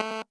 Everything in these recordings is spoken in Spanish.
you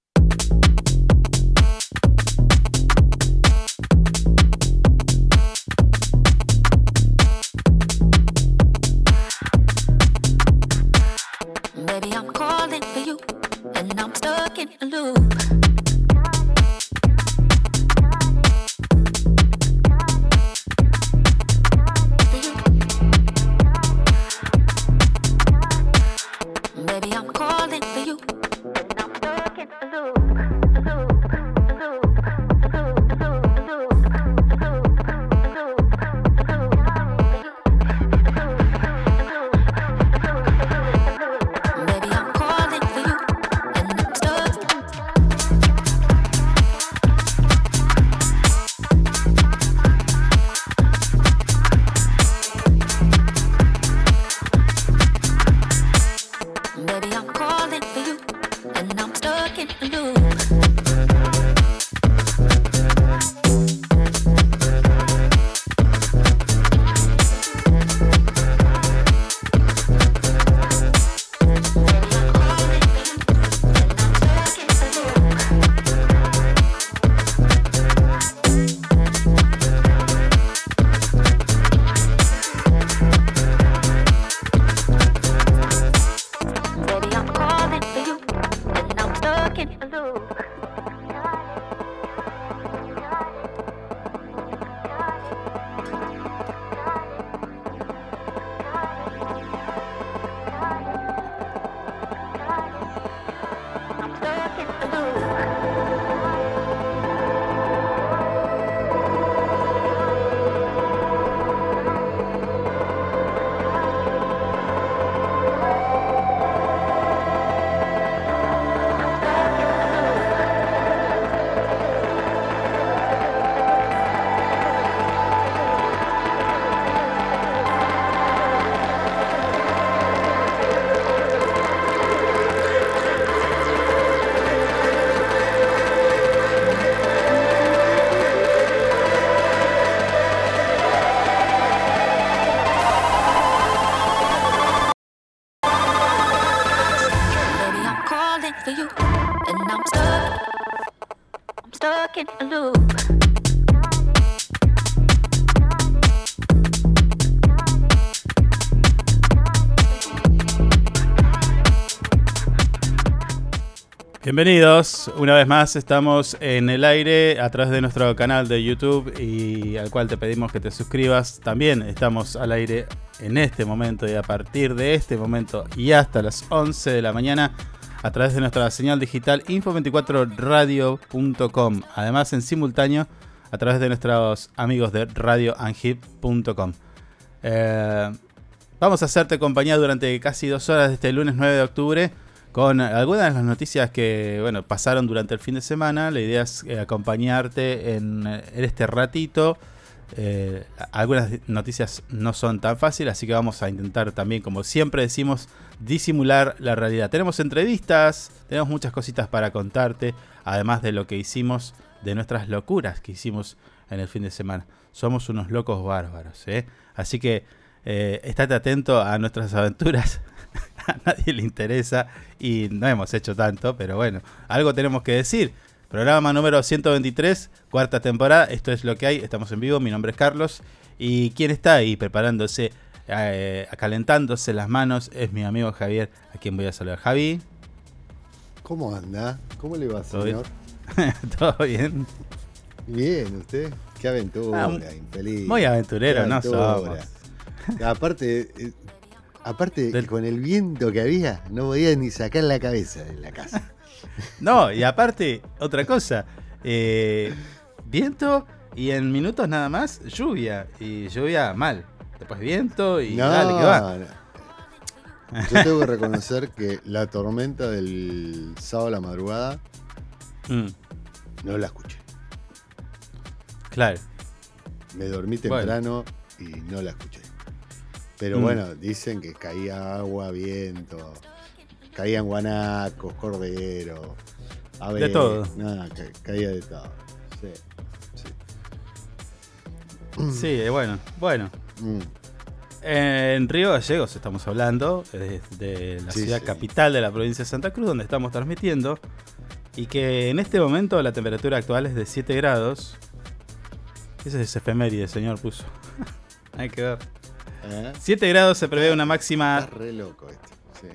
Bienvenidos, una vez más estamos en el aire a través de nuestro canal de YouTube y al cual te pedimos que te suscribas. También estamos al aire en este momento y a partir de este momento y hasta las 11 de la mañana a través de nuestra señal digital info24radio.com. Además en simultáneo a través de nuestros amigos de radioanhip.com. Eh, vamos a hacerte compañía durante casi dos horas de este lunes 9 de octubre con algunas de las noticias que bueno, pasaron durante el fin de semana. La idea es eh, acompañarte en, este ratito. Eh, algunas noticias no son tan fáciles, así que vamos a intentar también, como siempre decimos, disimular la realidad. Tenemos entrevistas, tenemos muchas cositas para contarte, además de lo que hicimos, de nuestras locuras que hicimos en el fin de semana. Somos unos locos bárbaros, ¿eh? Así que estate atento a nuestras aventuras a nadie le interesa y no hemos hecho tanto, pero bueno, algo tenemos que decir. Programa número 123, cuarta temporada, esto es lo que hay, estamos en vivo, mi nombre es Carlos y quien está ahí preparándose, eh, calentándose las manos es mi amigo Javier, a quien voy a saludar. Javi. ¿Cómo anda? ¿Cómo le va, señor? ¿Todo bien? Bien, ¿usted? Qué aventura, ah, infeliz. Muy aventurero, no somos. Aparte, Aparte, con el viento que había, no podía ni sacar la cabeza de la casa. no, y aparte, otra cosa. Eh, viento y en minutos nada más, lluvia. Y lluvia mal. Después viento y dale, que va. Yo tengo que reconocer que la tormenta del sábado a la madrugada mm. no la escuché. Claro. Me dormí temprano y no la escuché. Pero mm. bueno, dicen que caía agua, viento, caían guanacos, corderos, de todo. Nada, caía de todo. Sí, sí. Sí, bueno, bueno. Mm. En Río Gallegos estamos hablando, de la ciudad capital de la provincia de Santa Cruz, donde estamos transmitiendo. Y que en este momento la temperatura actual es de 7 grados. Ese es efeméride, señor puso. Hay que ver. 7 ¿Eh? grados se prevé una máxima. Está re loco. Sí.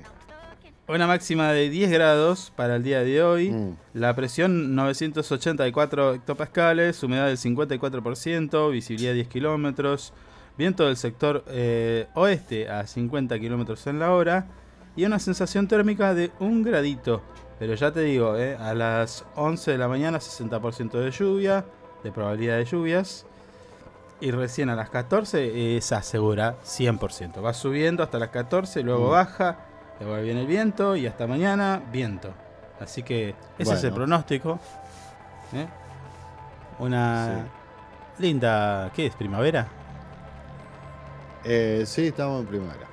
Una máxima de 10 grados para el día de hoy. Mm. La presión 984 hectopascales, humedad del 54%, visibilidad 10 kilómetros, viento del sector eh, oeste a 50 kilómetros en la hora y una sensación térmica de un gradito. Pero ya te digo, eh, a las 11 de la mañana 60% de lluvia, de probabilidad de lluvias. Y recién a las 14 es asegura 100%. Va subiendo hasta las 14, luego mm. baja Luego viene el viento y hasta mañana viento. Así que ese es el pronóstico. ¿eh? Una linda, ¿qué es? ¿Primavera? Eh, sí, estamos en primavera.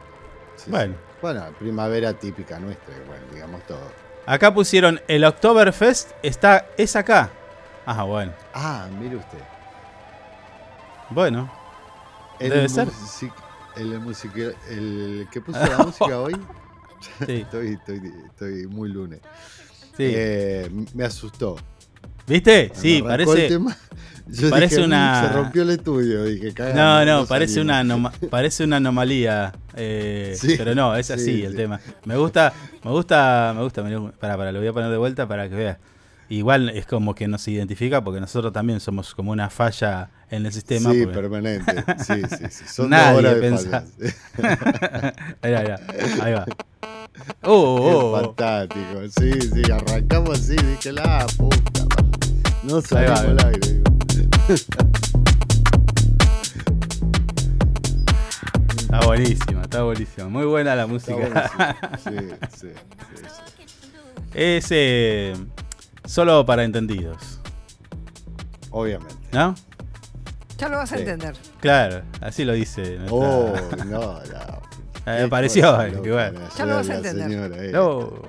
bueno. Bueno, primavera típica nuestra, bueno, digamos todo. Acá pusieron el Oktoberfest está, es acá. Ah, bueno. Ah, mire usted. Bueno. debe ser. El, el que puso la música hoy estoy, estoy, muy lunes. Eh, me asustó. ¿Viste? Sí, parece. parece una. Se rompió el estudio. no, no, parece, una parece una anomalía. Eh, pero no, es así el tema. Me gusta, me gusta, me gusta. Para, para, lo voy a poner de vuelta para que veas. Igual es como que no se identifica porque nosotros también somos como una falla en el sistema. Sí, permanente. Sí, sí, sí. Son Nadie pensa. ahí va. Oh, oh, oh, fantástico. Sí, sí, arrancamos así, dije la puta. No salimos al aire. Está buenísima, está buenísima. Muy buena la música. Sí, sí, sí, Es eh, solo para entendidos. Obviamente. ¿No? Ya lo vas a entender. Claro, así lo dice. Oh, no, no. Me pareció, igual. Ya lo vas a entender. No.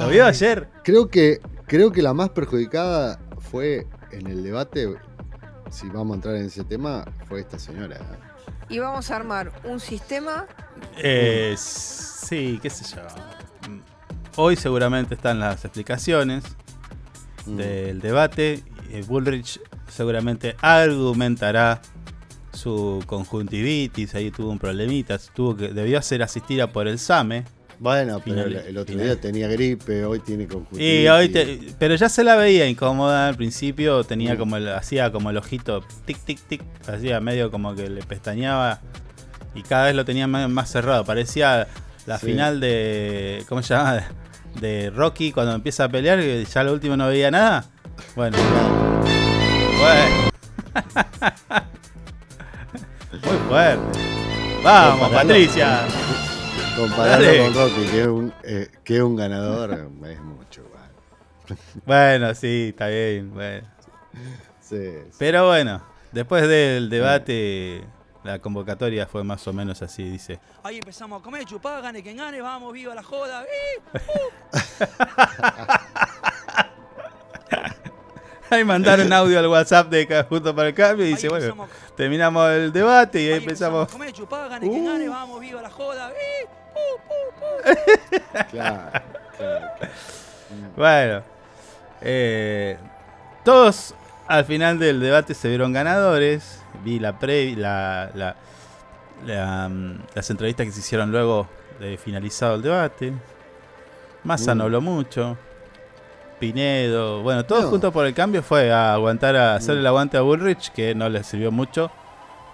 lo vio ayer. Creo que, creo que la más perjudicada fue en el debate, si vamos a entrar en ese tema, fue esta señora. Y vamos a armar un sistema. Eh, sí, qué sé yo. Hoy seguramente están las explicaciones mm. del debate. Bullrich seguramente argumentará su conjuntivitis, ahí tuvo un problemita, tuvo que, debió ser asistida por el SAME. Bueno, pero el, otro día tenía gripe, hoy tiene conjuntivitis. hoy pero ya se la veía incómoda al principio, tenía mm. como el, hacía como el ojito tic tic tic, hacía medio como que le pestañeaba y cada vez lo tenía más, cerrado, parecía la final de ¿cómo se llama? de Rocky cuando empieza a pelear y ya lo último no veía nada. Bueno. Bueno. Muy fuerte. Vamos, Patricia. Compararlo con Rocky, que es un, eh, que es un ganador, es mucho. Bueno, sí, está bien. Bueno. Sí, Pero bueno, después del debate, la convocatoria fue más o menos así, dice. Ahí empezamos a comer, chupá, gane quien gane, vamos, viva la joda. Ahí mandaron audio al WhatsApp de Justo para el Cambio y dice, bueno, terminamos el debate y ahí, empezamos. Comer, chupá, gane quien gane, vamos, viva la joda. claro, Bueno, eh, todos al final del debate se vieron ganadores. Vi la pre, la, la, mm, las entrevistas que se hicieron luego de finalizado el debate. Massa no habló mucho. Pinedo, bueno, todos juntos por el cambio fue a aguantar, a hacer el aguante a Bullrich, que no le sirvió mucho,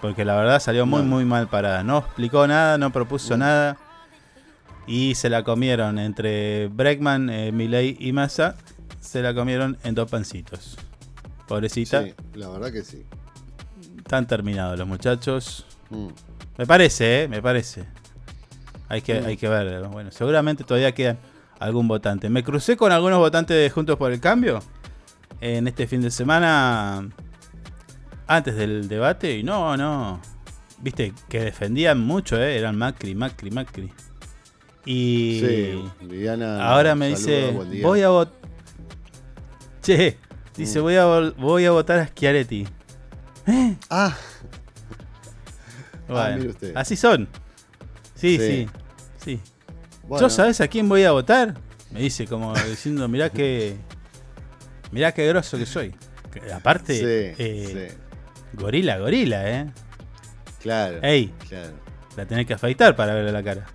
porque la verdad salió muy, muy mal parada. No explicó nada, no propuso nada, y se la comieron entre Breckman, eh, Milley y Massa, se la comieron en dos pancitos. Pobrecita. Sí, la verdad que sí. Están terminados los muchachos. Mm. Me parece, ¿eh? Me parece. Hay que, mm. hay que ver. Bueno, seguramente todavía quedan algún votante. Me crucé con algunos votantes de Juntos por el Cambio en este fin de semana antes del debate y no, no. Viste, que defendían mucho, ¿eh? eran Macri, Macri, Macri. Y sí, ahora me dice, voy a votar... Che, dice, mm. voy, a voy a votar a Schiaretti. ¿Eh? Ah. Bueno, así son. Sí, sí, sí. ¿Yo sabes a quién voy a votar? Me dice como diciendo, mirá que. Mirá qué grosso que soy. Aparte, eh, gorila, gorila, ¿eh? Claro. Ey, claro. la tenés que afeitar para verle la cara.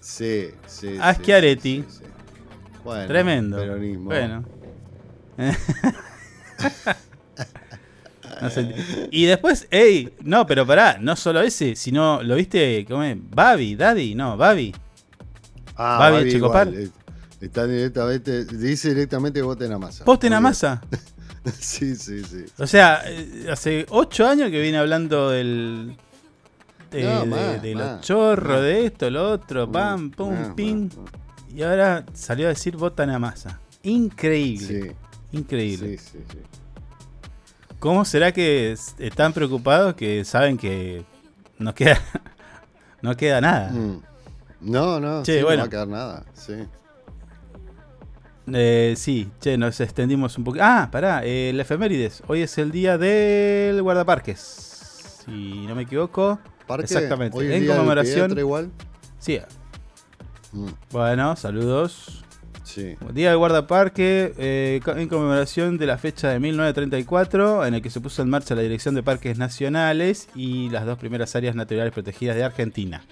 Sí, sí. Aschiaretti. bueno, Tremendo. Bueno. Y después, ey, no, pero pará, no solo ese, sino, ¿lo viste? ¿Cómo es? Babi, Daddy, no, Babi. Ah, Babi, Checopar. Está directamente, dice directamente que voten a masa. ¿Voten a masa? sí, sí, sí. O sea, eh, hace ocho años que viene hablando del. De, los chorros, de esto, lo otro, pam, pum, ping. Y ahora salió a decir votan a masa. Increíble. Increíble. Sí, sí, sí. ¿Cómo será que están preocupados que saben que no queda, no queda nada? Mm. No, no, no va a quedar nada, sí. Eh, sí, che, nos extendimos un poco. Ah, pará, el efemérides. Hoy es el día del guardaparques. Si no me equivoco. Exactamente. en conmemoración. igual? Sí. Mm. Bueno, saludos. Día del guardaparque eh, en conmemoración de la fecha de 1934 en el que se puso en marcha la Dirección de Parques Nacionales y las dos primeras áreas naturales protegidas de Argentina.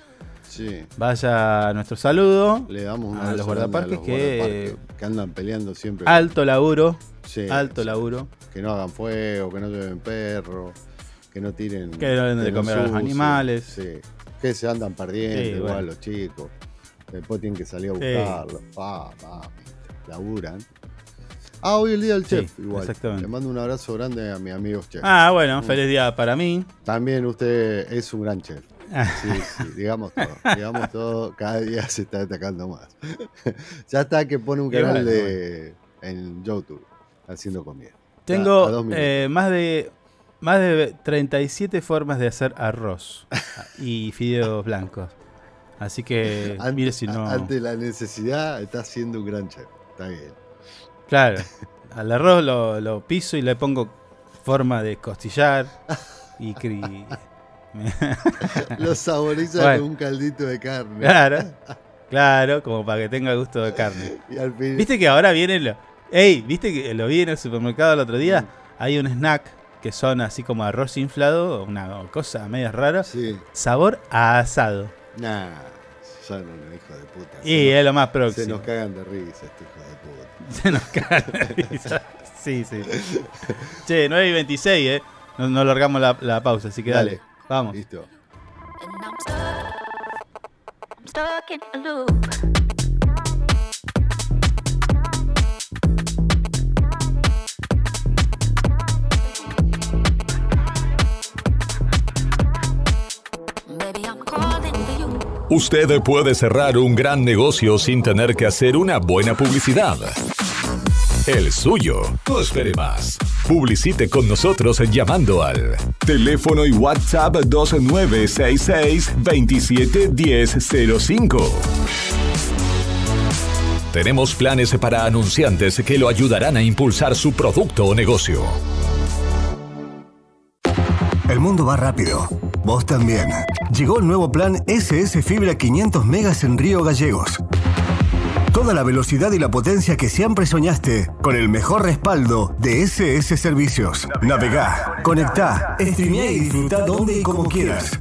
Sí. Vaya nuestro saludo Le damos a los guardaparques, que, que, andan peleando siempre. Alto laburo. alto laburo. Que no hagan fuego, que no lleven perros, que no tiren. Que no den de comer a los animales. Que se andan perdiendo igual los chicos. Después tienen que salir a buscarlo. Pa, pa, laburan. Ah, hoy el día del chef, igual. Exactamente. Le mando un abrazo grande a mi amigo chef. Ah, bueno, feliz día para mí. También usted es un gran chef. Sí, sí, digamos todo. digamos todo, cada día se está destacando más. ya está que pone un canal de en YouTube haciendo comida. Tengo eh, más de más de 37 formas de hacer arroz y fideos blancos. Así que, mire si no. Ante la necesidad, está haciendo un gran chef. Está bien. Claro. Al arroz lo, piso y le pongo forma de costillar. Y. lo saboriza con un caldito de carne. Claro. Claro, como para que tenga gusto de carne. ¿Viste que ahora viene lo. Ey, ¿viste que lo vi en el supermercado el otro día? Mm. Hay un snack que son así como arroz inflado, una cosa media rara. Sí. Sabor a asado. Nah, son unos hijos de puta. Y es lo más próximo. Se nos cagan de risa este hijo de puta. Se nos cagan de risa. Sí, sí. che, 9 y 26, ¿eh? No, no largamos la, la, pausa, así que dale. Vamos. Listo. Usted puede cerrar un gran negocio sin tener que hacer una buena publicidad. El suyo. No más. Publicite con nosotros llamando al teléfono y WhatsApp 2966 271005. Tenemos planes para anunciantes que lo ayudarán a impulsar su producto o negocio. El mundo va rápido. Vos también. Llegó el nuevo plan SS Fibra 500 megas en Río Gallegos. Toda la velocidad y la potencia que siempre soñaste, con el mejor respaldo de SS Servicios. Navegá, conectá, streamea y disfruta donde y como quieras.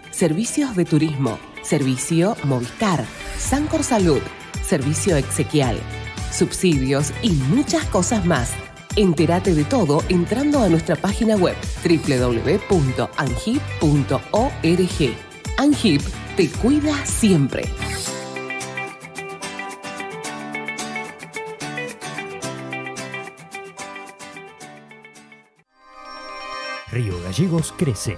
servicios de turismo, servicio Movistar, Sancor Salud, servicio exequial, subsidios y muchas cosas más. Entérate de todo entrando a nuestra página web www.angip.org. Angip te cuida siempre. Río Gallegos crece.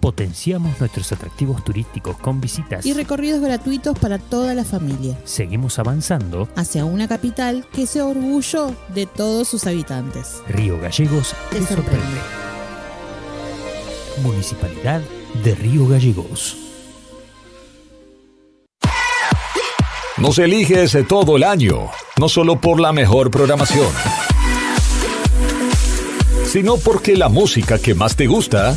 Potenciamos nuestros atractivos turísticos con visitas. Y recorridos gratuitos para toda la familia. Seguimos avanzando. Hacia una capital que sea orgullo de todos sus habitantes. Río Gallegos Te te sorprende. sorprende. Municipalidad de Río Gallegos. Nos eliges todo el año, no solo por la mejor programación, sino porque la música que más te gusta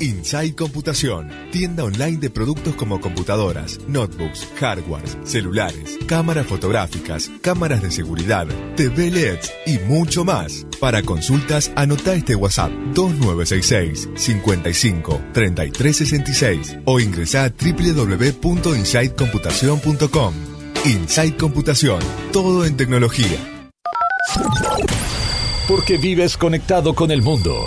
Inside Computación, tienda online de productos como computadoras, notebooks, hardwares, celulares, cámaras fotográficas, cámaras de seguridad, TV LEDs y mucho más. Para consultas, anota este WhatsApp 2966 55 3366 o ingresa a www.insidecomputación.com. Inside Computación, todo en tecnología. Porque vives conectado con el mundo.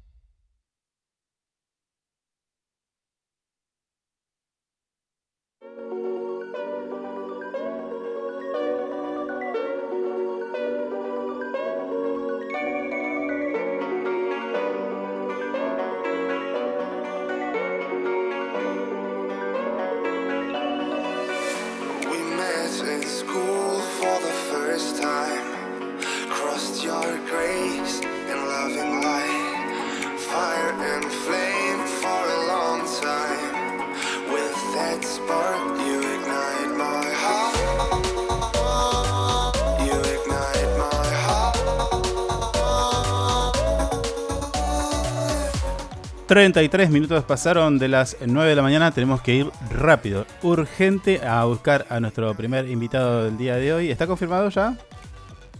33 minutos pasaron de las 9 de la mañana. Tenemos que ir rápido, urgente, a buscar a nuestro primer invitado del día de hoy. ¿Está confirmado ya,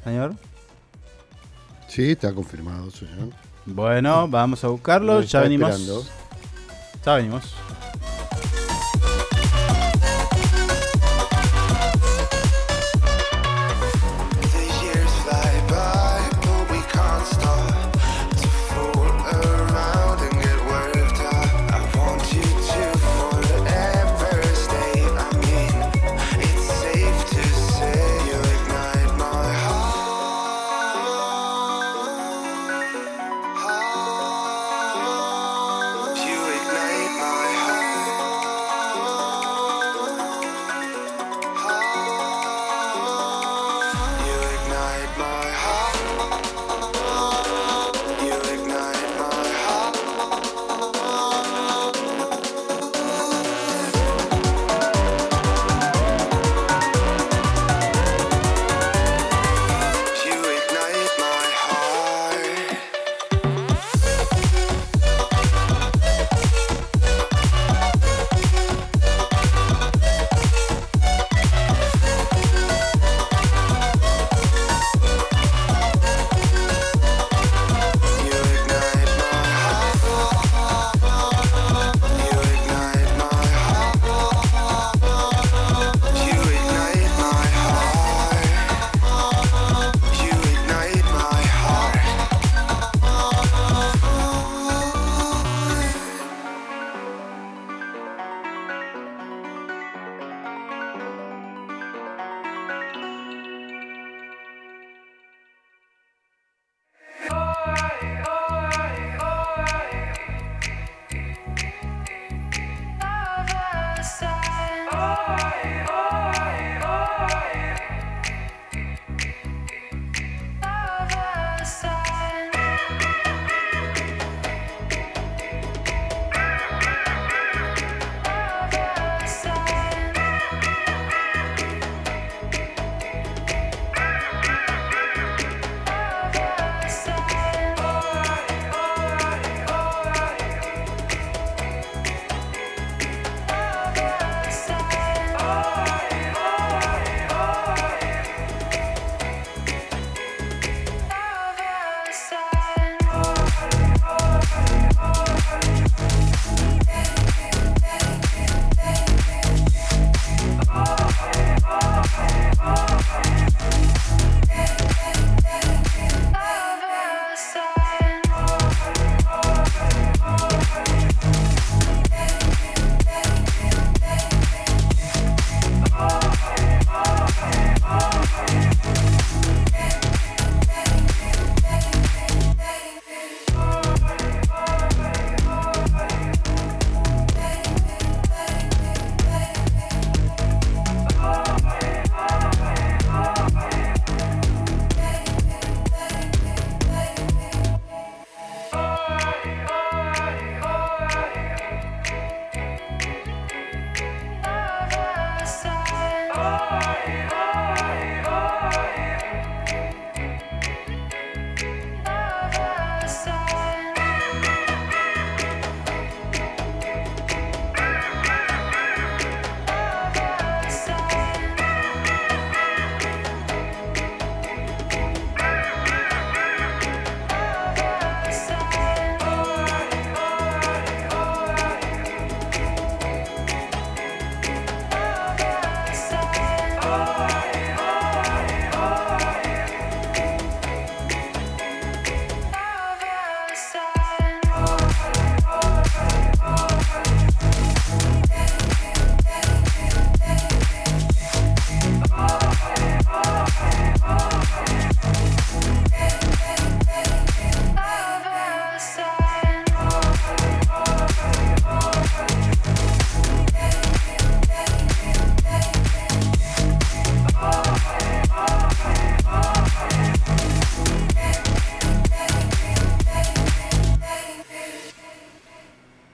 señor? Sí, está confirmado, señor. Bueno, vamos a buscarlo. Ya venimos. Ya venimos.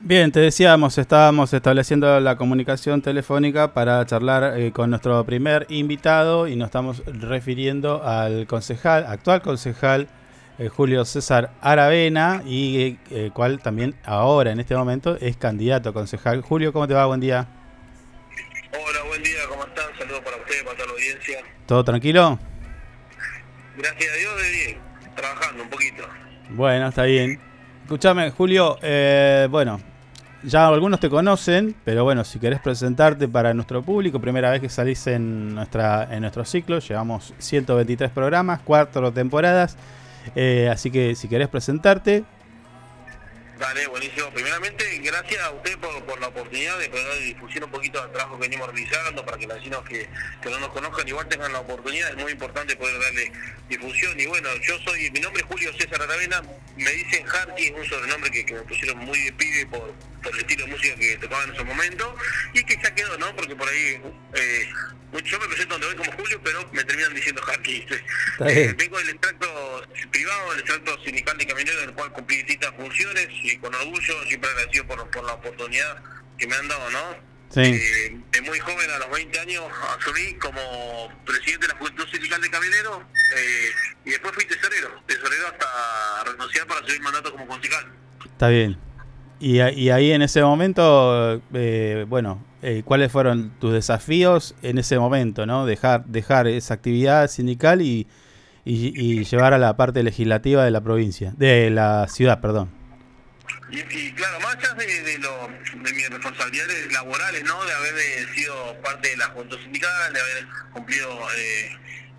Bien, te decíamos, estábamos estableciendo la comunicación telefónica para charlar eh, con nuestro primer invitado y nos estamos refiriendo al concejal, actual concejal eh, Julio César Aravena, y eh, cual también ahora en este momento es candidato a concejal. Julio, ¿cómo te va? Buen día. Hola, buen día, ¿cómo están? Saludos para ustedes, para toda la audiencia. ¿Todo tranquilo? Gracias a Dios, de bien, trabajando un poquito. Bueno, está bien. Escúchame, Julio, eh, bueno, ya algunos te conocen, pero bueno, si querés presentarte para nuestro público, primera vez que salís en, nuestra, en nuestro ciclo, llevamos 123 programas, cuatro temporadas, eh, así que si querés presentarte, Dale, buenísimo. Primeramente, gracias a usted por, por la oportunidad de poder difusión un poquito del trabajo que venimos realizando para que los vecinos que, que no nos conozcan igual tengan la oportunidad. Es muy importante poder darle difusión. Y bueno, yo soy, mi nombre es Julio César Aravena, me dicen Harky, es un sobrenombre que, que me pusieron muy de pibe por, por el estilo de música que tocaba en ese momento. Y que ya quedó, ¿no? Porque por ahí... Eh, yo me presento donde voy como Julio, pero me terminan diciendo Harky. Eh, vengo del extracto privado, del extracto sindical de camioneros, en el cual cumplí distintas funciones y con orgullo, siempre agradecido por, por la oportunidad que me han dado, ¿no? Sí. Eh, de muy joven, a los 20 años, asumí como presidente de la Juventud Sindical de Camioneros eh, y después fui tesorero, tesorero hasta renunciar para subir mandato como concejal. Está bien. Y, y ahí en ese momento, eh, bueno, eh, ¿cuáles fueron tus desafíos en ese momento, no? Dejar, dejar esa actividad sindical y, y, y llevar a la parte legislativa de la provincia, de la ciudad, perdón. Y, y claro, más allá de, de, lo, de mis responsabilidades laborales, ¿no? De haber eh, sido parte de la Juventud Sindical, de haber cumplido eh,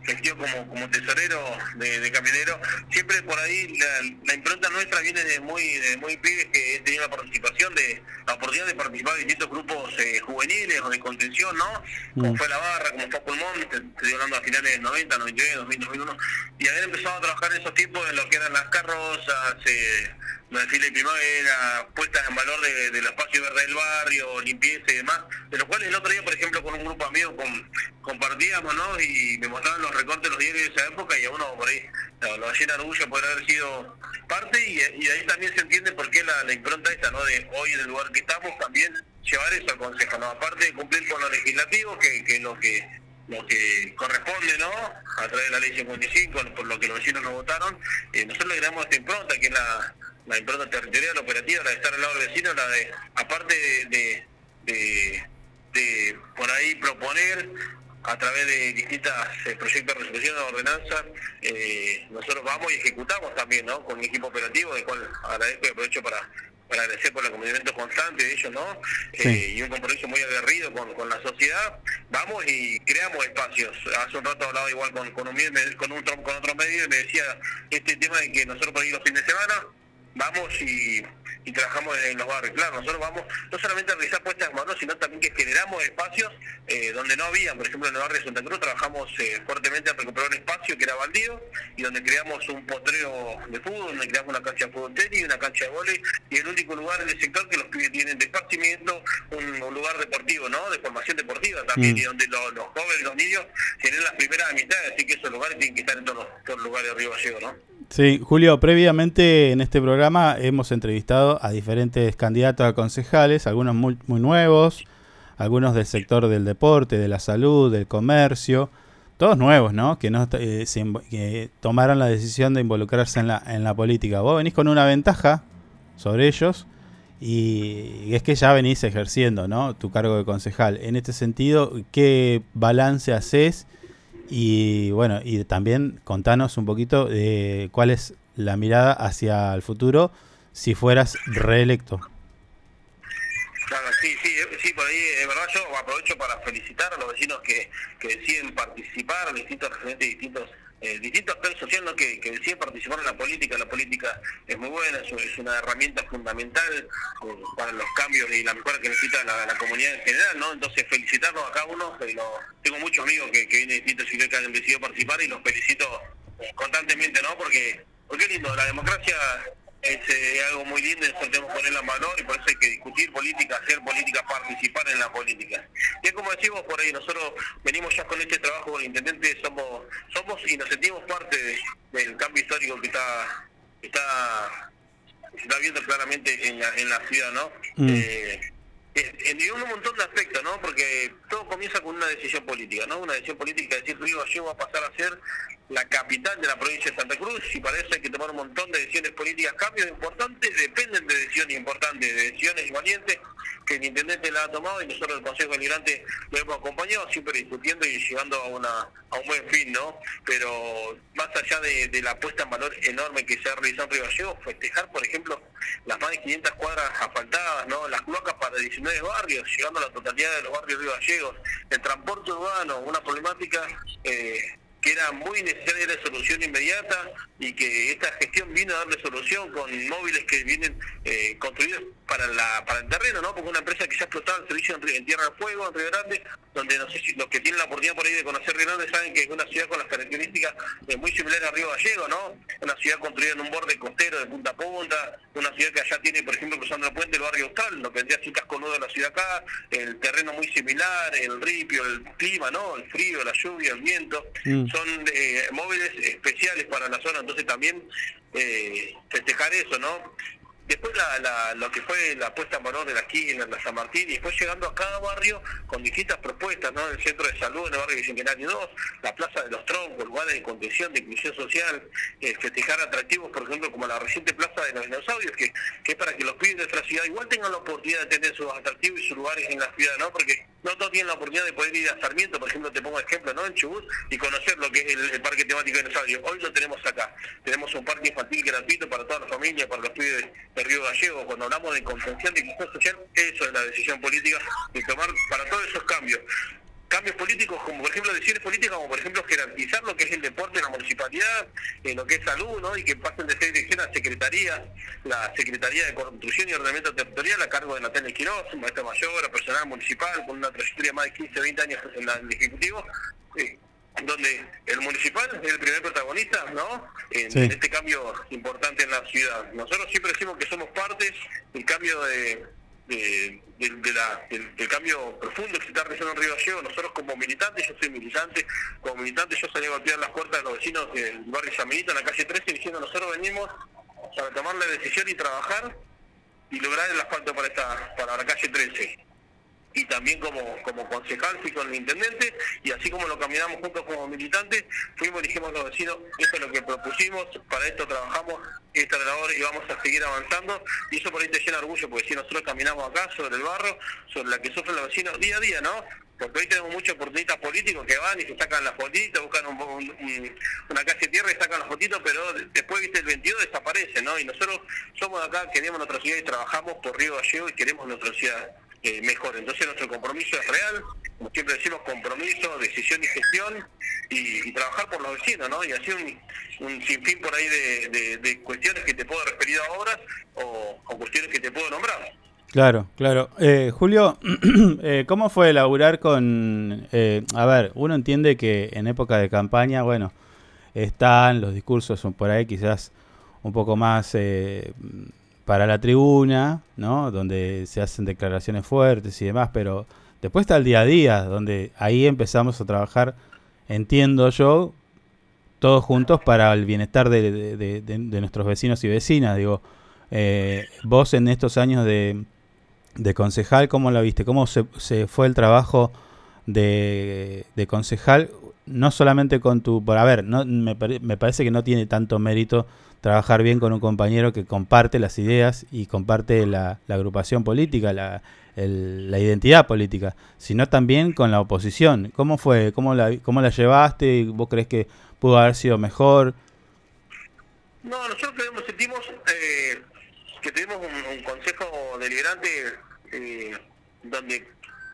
gestión como, como tesorero de, de camionero, siempre por ahí la, la impronta nuestra viene de muy de muy pibes que he tenido la participación de la oportunidad de participar en distintos grupos eh, juveniles o de contención, ¿no? Como fue la barra, como fue Pulmón, te, te estoy hablando a finales del 90, 99, 2000, 2001, y haber empezado a trabajar en esos tiempos en lo que eran las carrozas, eh, los desfiles de primavera, puestas en valor de, del espacio verde del barrio, limpieza y demás, de los cuales el otro día, por ejemplo, con un grupo de con, compartíamos, ¿no? Y me mostraban los recortes de los diarios de esa época y a uno por ahí lo, llena de orgullo poder haber sido parte y, ahí también se entiende por qué la, la impronta esta, ¿no? De hoy en el lugar que estamos también llevar eso al Consejo, ¿no? Aparte de cumplir con lo legislativo, que, que es lo que lo que corresponde, ¿no? A través de la ley 55, por lo que los vecinos nos votaron, eh, nosotros le damos esta impronta, que es la, la impronta territorial operativa, la de estar al lado del vecino, la de, aparte de, de, de, de por ahí proponer a través de distintos eh, proyectos de resolución de ordenanza, eh, nosotros vamos y ejecutamos también, ¿no? Con un equipo operativo, del cual agradezco y aprovecho para, para agradecer por el acompañamiento constante de ellos, ¿no? Sí. Eh, y un compromiso muy aguerrido con, con la sociedad. Vamos y creamos espacios. Hace un rato hablaba igual con, con, un, con, un, con otro medio y me decía este tema de que nosotros por ahí los fines de semana vamos y, y trabajamos en los barrios. Claro, nosotros vamos no solamente a realizar puestas en mano, sino también que generamos espacios eh, donde no había. Por ejemplo, en el barrio de Santa Cruz trabajamos eh, fuertemente a recuperar un espacio que era baldío y donde creamos un potrero de fútbol, donde creamos una cancha de fútbol tenis, una cancha de vóley y el único lugar en el sector que los pibes tienen de esparcimiento, un, un lugar deportivo, ¿no? De formación deportiva también Mm. y donde lo- los jóvenes, los niños tienen las primeras amistades, así que esos lugares tienen que estar en todos los, todos los lugares de Río Gallego, ¿no? Sí, Julio, previamente en este programa hemos entrevistado a diferentes candidatos a concejales, algunos muy, nuevos, algunos del sector del deporte, de la salud, del comercio, todos nuevos, ¿no? Que, no, eh, tomaron la decisión de involucrarse en la, en la política. Vos venís con una ventaja sobre ellos y es que ya venís ejerciendo, ¿no? Tu cargo de concejal. En este sentido, ¿qué balance haces? Y bueno, y también contanos un poquito de cuál es la mirada hacia el futuro si fueras reelecto. Claro, sí, sí, eh, sí, por ahí, de verdad yo aprovecho para felicitar a los vecinos que, que deciden participar, distintos referentes distintos eh, distintos actores sociales que, que deciden participar en la política. La política es muy buena, es, una herramienta fundamental eh, para los cambios y la mejora que necesita la, comunidad en general, ¿no? Entonces felicitarlos a cada uno, eh, lo- tengo muchos amigos que, que vienen de distintos sectores que han decidido participar y los felicito eh, constantemente, ¿no? Porque, porque es lindo, la democracia es eh, algo muy lindo, eso tenemos que ponerla en valor y por eso hay que discutir política, hacer política, participar en la política. Y es como decimos por ahí, nosotros venimos ya con este trabajo con el intendente, somos somos y nos sentimos parte de- del cambio histórico que está está está viendo claramente en la, en la ciudad, ¿no? Mm. Eh, en un montón de aspectos, ¿no? Porque todo comienza con una decisión política, ¿no? Una decisión política de decir Río Gallegos va a pasar a ser la capital de la provincia de Santa Cruz y para eso hay que tomar un montón de decisiones políticas. Cambios importantes dependen de decisiones importantes, de decisiones valientes que el intendente la ha tomado y nosotros el Consejo Deliberante lo hemos acompañado, siempre discutiendo y llegando a, una, a un buen fin, ¿no? Pero más allá de, la puesta en valor enorme que se ha realizado en Río festejar, por ejemplo, las más de 500 cuadras asfaltadas, ¿no? Las cloacas para 19 barrios, llegando a la totalidad de los barrios Río Gallegos, el transporte urbano, una problemática... Eh, que era muy necesaria de solución inmediata y que esta gestión vino a darle solución con móviles que vienen eh, construidos para la para el terreno, ¿no? Porque una empresa que ya explotaba el servicio en, Tierra del Fuego, en Río Grande, donde no sé si los que tienen la oportunidad por ahí de conocer Río Grande saben que es una ciudad con las características eh, muy similares a Río Gallego, ¿no? Una ciudad construida en un borde costero de punta a punta, una ciudad que allá tiene, por ejemplo, cruzando el puente el barrio austral, lo que vendría así casco nudo de la ciudad acá, el terreno muy similar, el ripio, el clima, ¿no? El frío, la lluvia, el viento, mm. Son eh, móviles especiales para la zona, entonces también eh, festejar eso, ¿no? Después lo que fue la puesta en valor de la esquina, en la San Martín, y después llegando a cada barrio con distintas propuestas, ¿no? El centro de salud en el barrio Bicentenario 2, la Plaza de los Troncos, lugares de contención, de inclusión social, eh, festejar atractivos, por ejemplo, como la reciente Plaza de los Dinosaurios, que, es para que los pibes de nuestra ciudad igual tengan la oportunidad de tener sus atractivos y sus lugares en la ciudad, ¿no? Porque no todos tienen la oportunidad de poder ir a Sarmiento, por ejemplo, te pongo ejemplo, ¿no? En Chubut, y conocer lo que es el, Parque Temático de Dinosaurios. Hoy lo tenemos acá. Tenemos un parque infantil gratuito para toda la familia, para los pibes de Río Gallego. Cuando hablamos de contención de inclusión social, eso es la decisión política de tomar para todos esos cambios cambios políticos, como por ejemplo decisiones políticas, como por ejemplo jerarquizar lo que es el deporte en la municipalidad, en lo que es salud, ¿no? y que pasen de ser dirección a secretaría, la Secretaría de Construcción y Ordenamiento Territorial a cargo de Natalia Quiroz, maestra mayor, a personal municipal, con una trayectoria más de 15, 20 años en, el Ejecutivo. Eh, donde el municipal es el primer protagonista, ¿no? En, este cambio importante en la ciudad. Nosotros siempre decimos que somos partes del cambio de, de, la, del, cambio profundo que se está realizando en Río Gallego. Nosotros como militantes, yo soy militante, como militante yo salí a golpear las puertas de los vecinos del barrio San Benito, en la calle 13, diciendo nosotros venimos para tomar la decisión y trabajar y lograr el asfalto para esta para la calle 13 y también como, como concejal fui con el intendente y así como lo caminamos juntos como militantes, fuimos y dijimos a los vecinos, esto es lo que propusimos, para esto trabajamos esta labor y vamos a seguir avanzando y eso por ahí te llena orgullo porque si nosotros caminamos acá sobre el barro, sobre la que sufren los vecinos día a día, ¿no? Porque hoy tenemos muchos oportunistas políticos que van y se sacan las fotitos, buscan una calle de tierra y sacan las fotitos, pero después, viste, el 22 desaparece, ¿no? Y nosotros somos acá, queremos nuestra ciudad y trabajamos por Río Gallego y queremos nuestra ciudad eh, mejor. Entonces nuestro compromiso es real, como siempre decimos, compromiso, decisión y gestión y, trabajar por los vecinos, ¿no? Y así un, sinfín por ahí de, cuestiones que te puedo referir a obras o, cuestiones que te puedo nombrar. Claro, claro. Eh, Julio, eh, ¿cómo fue elaborar con... Eh, a ver, uno entiende que en época de campaña, bueno, están los discursos son por ahí quizás un poco más para la tribuna, ¿no? Donde se hacen declaraciones fuertes y demás, pero después está el día a día, donde ahí empezamos a trabajar, entiendo yo, todos juntos para el bienestar de, nuestros vecinos y vecinas. Digo, eh, vos en estos años de, concejal, ¿cómo la viste? ¿Cómo se, fue el trabajo de, concejal? No solamente con tu... Por, a ver, no, me, me parece que no tiene tanto mérito trabajar bien con un compañero que comparte las ideas y comparte la, agrupación política, la, la, identidad política, sino también con la oposición. ¿Cómo fue? ¿Cómo la, cómo la llevaste? ¿Vos crees que pudo haber sido mejor? No, nosotros creemos, sentimos eh, que tuvimos un, consejo deliberante eh, donde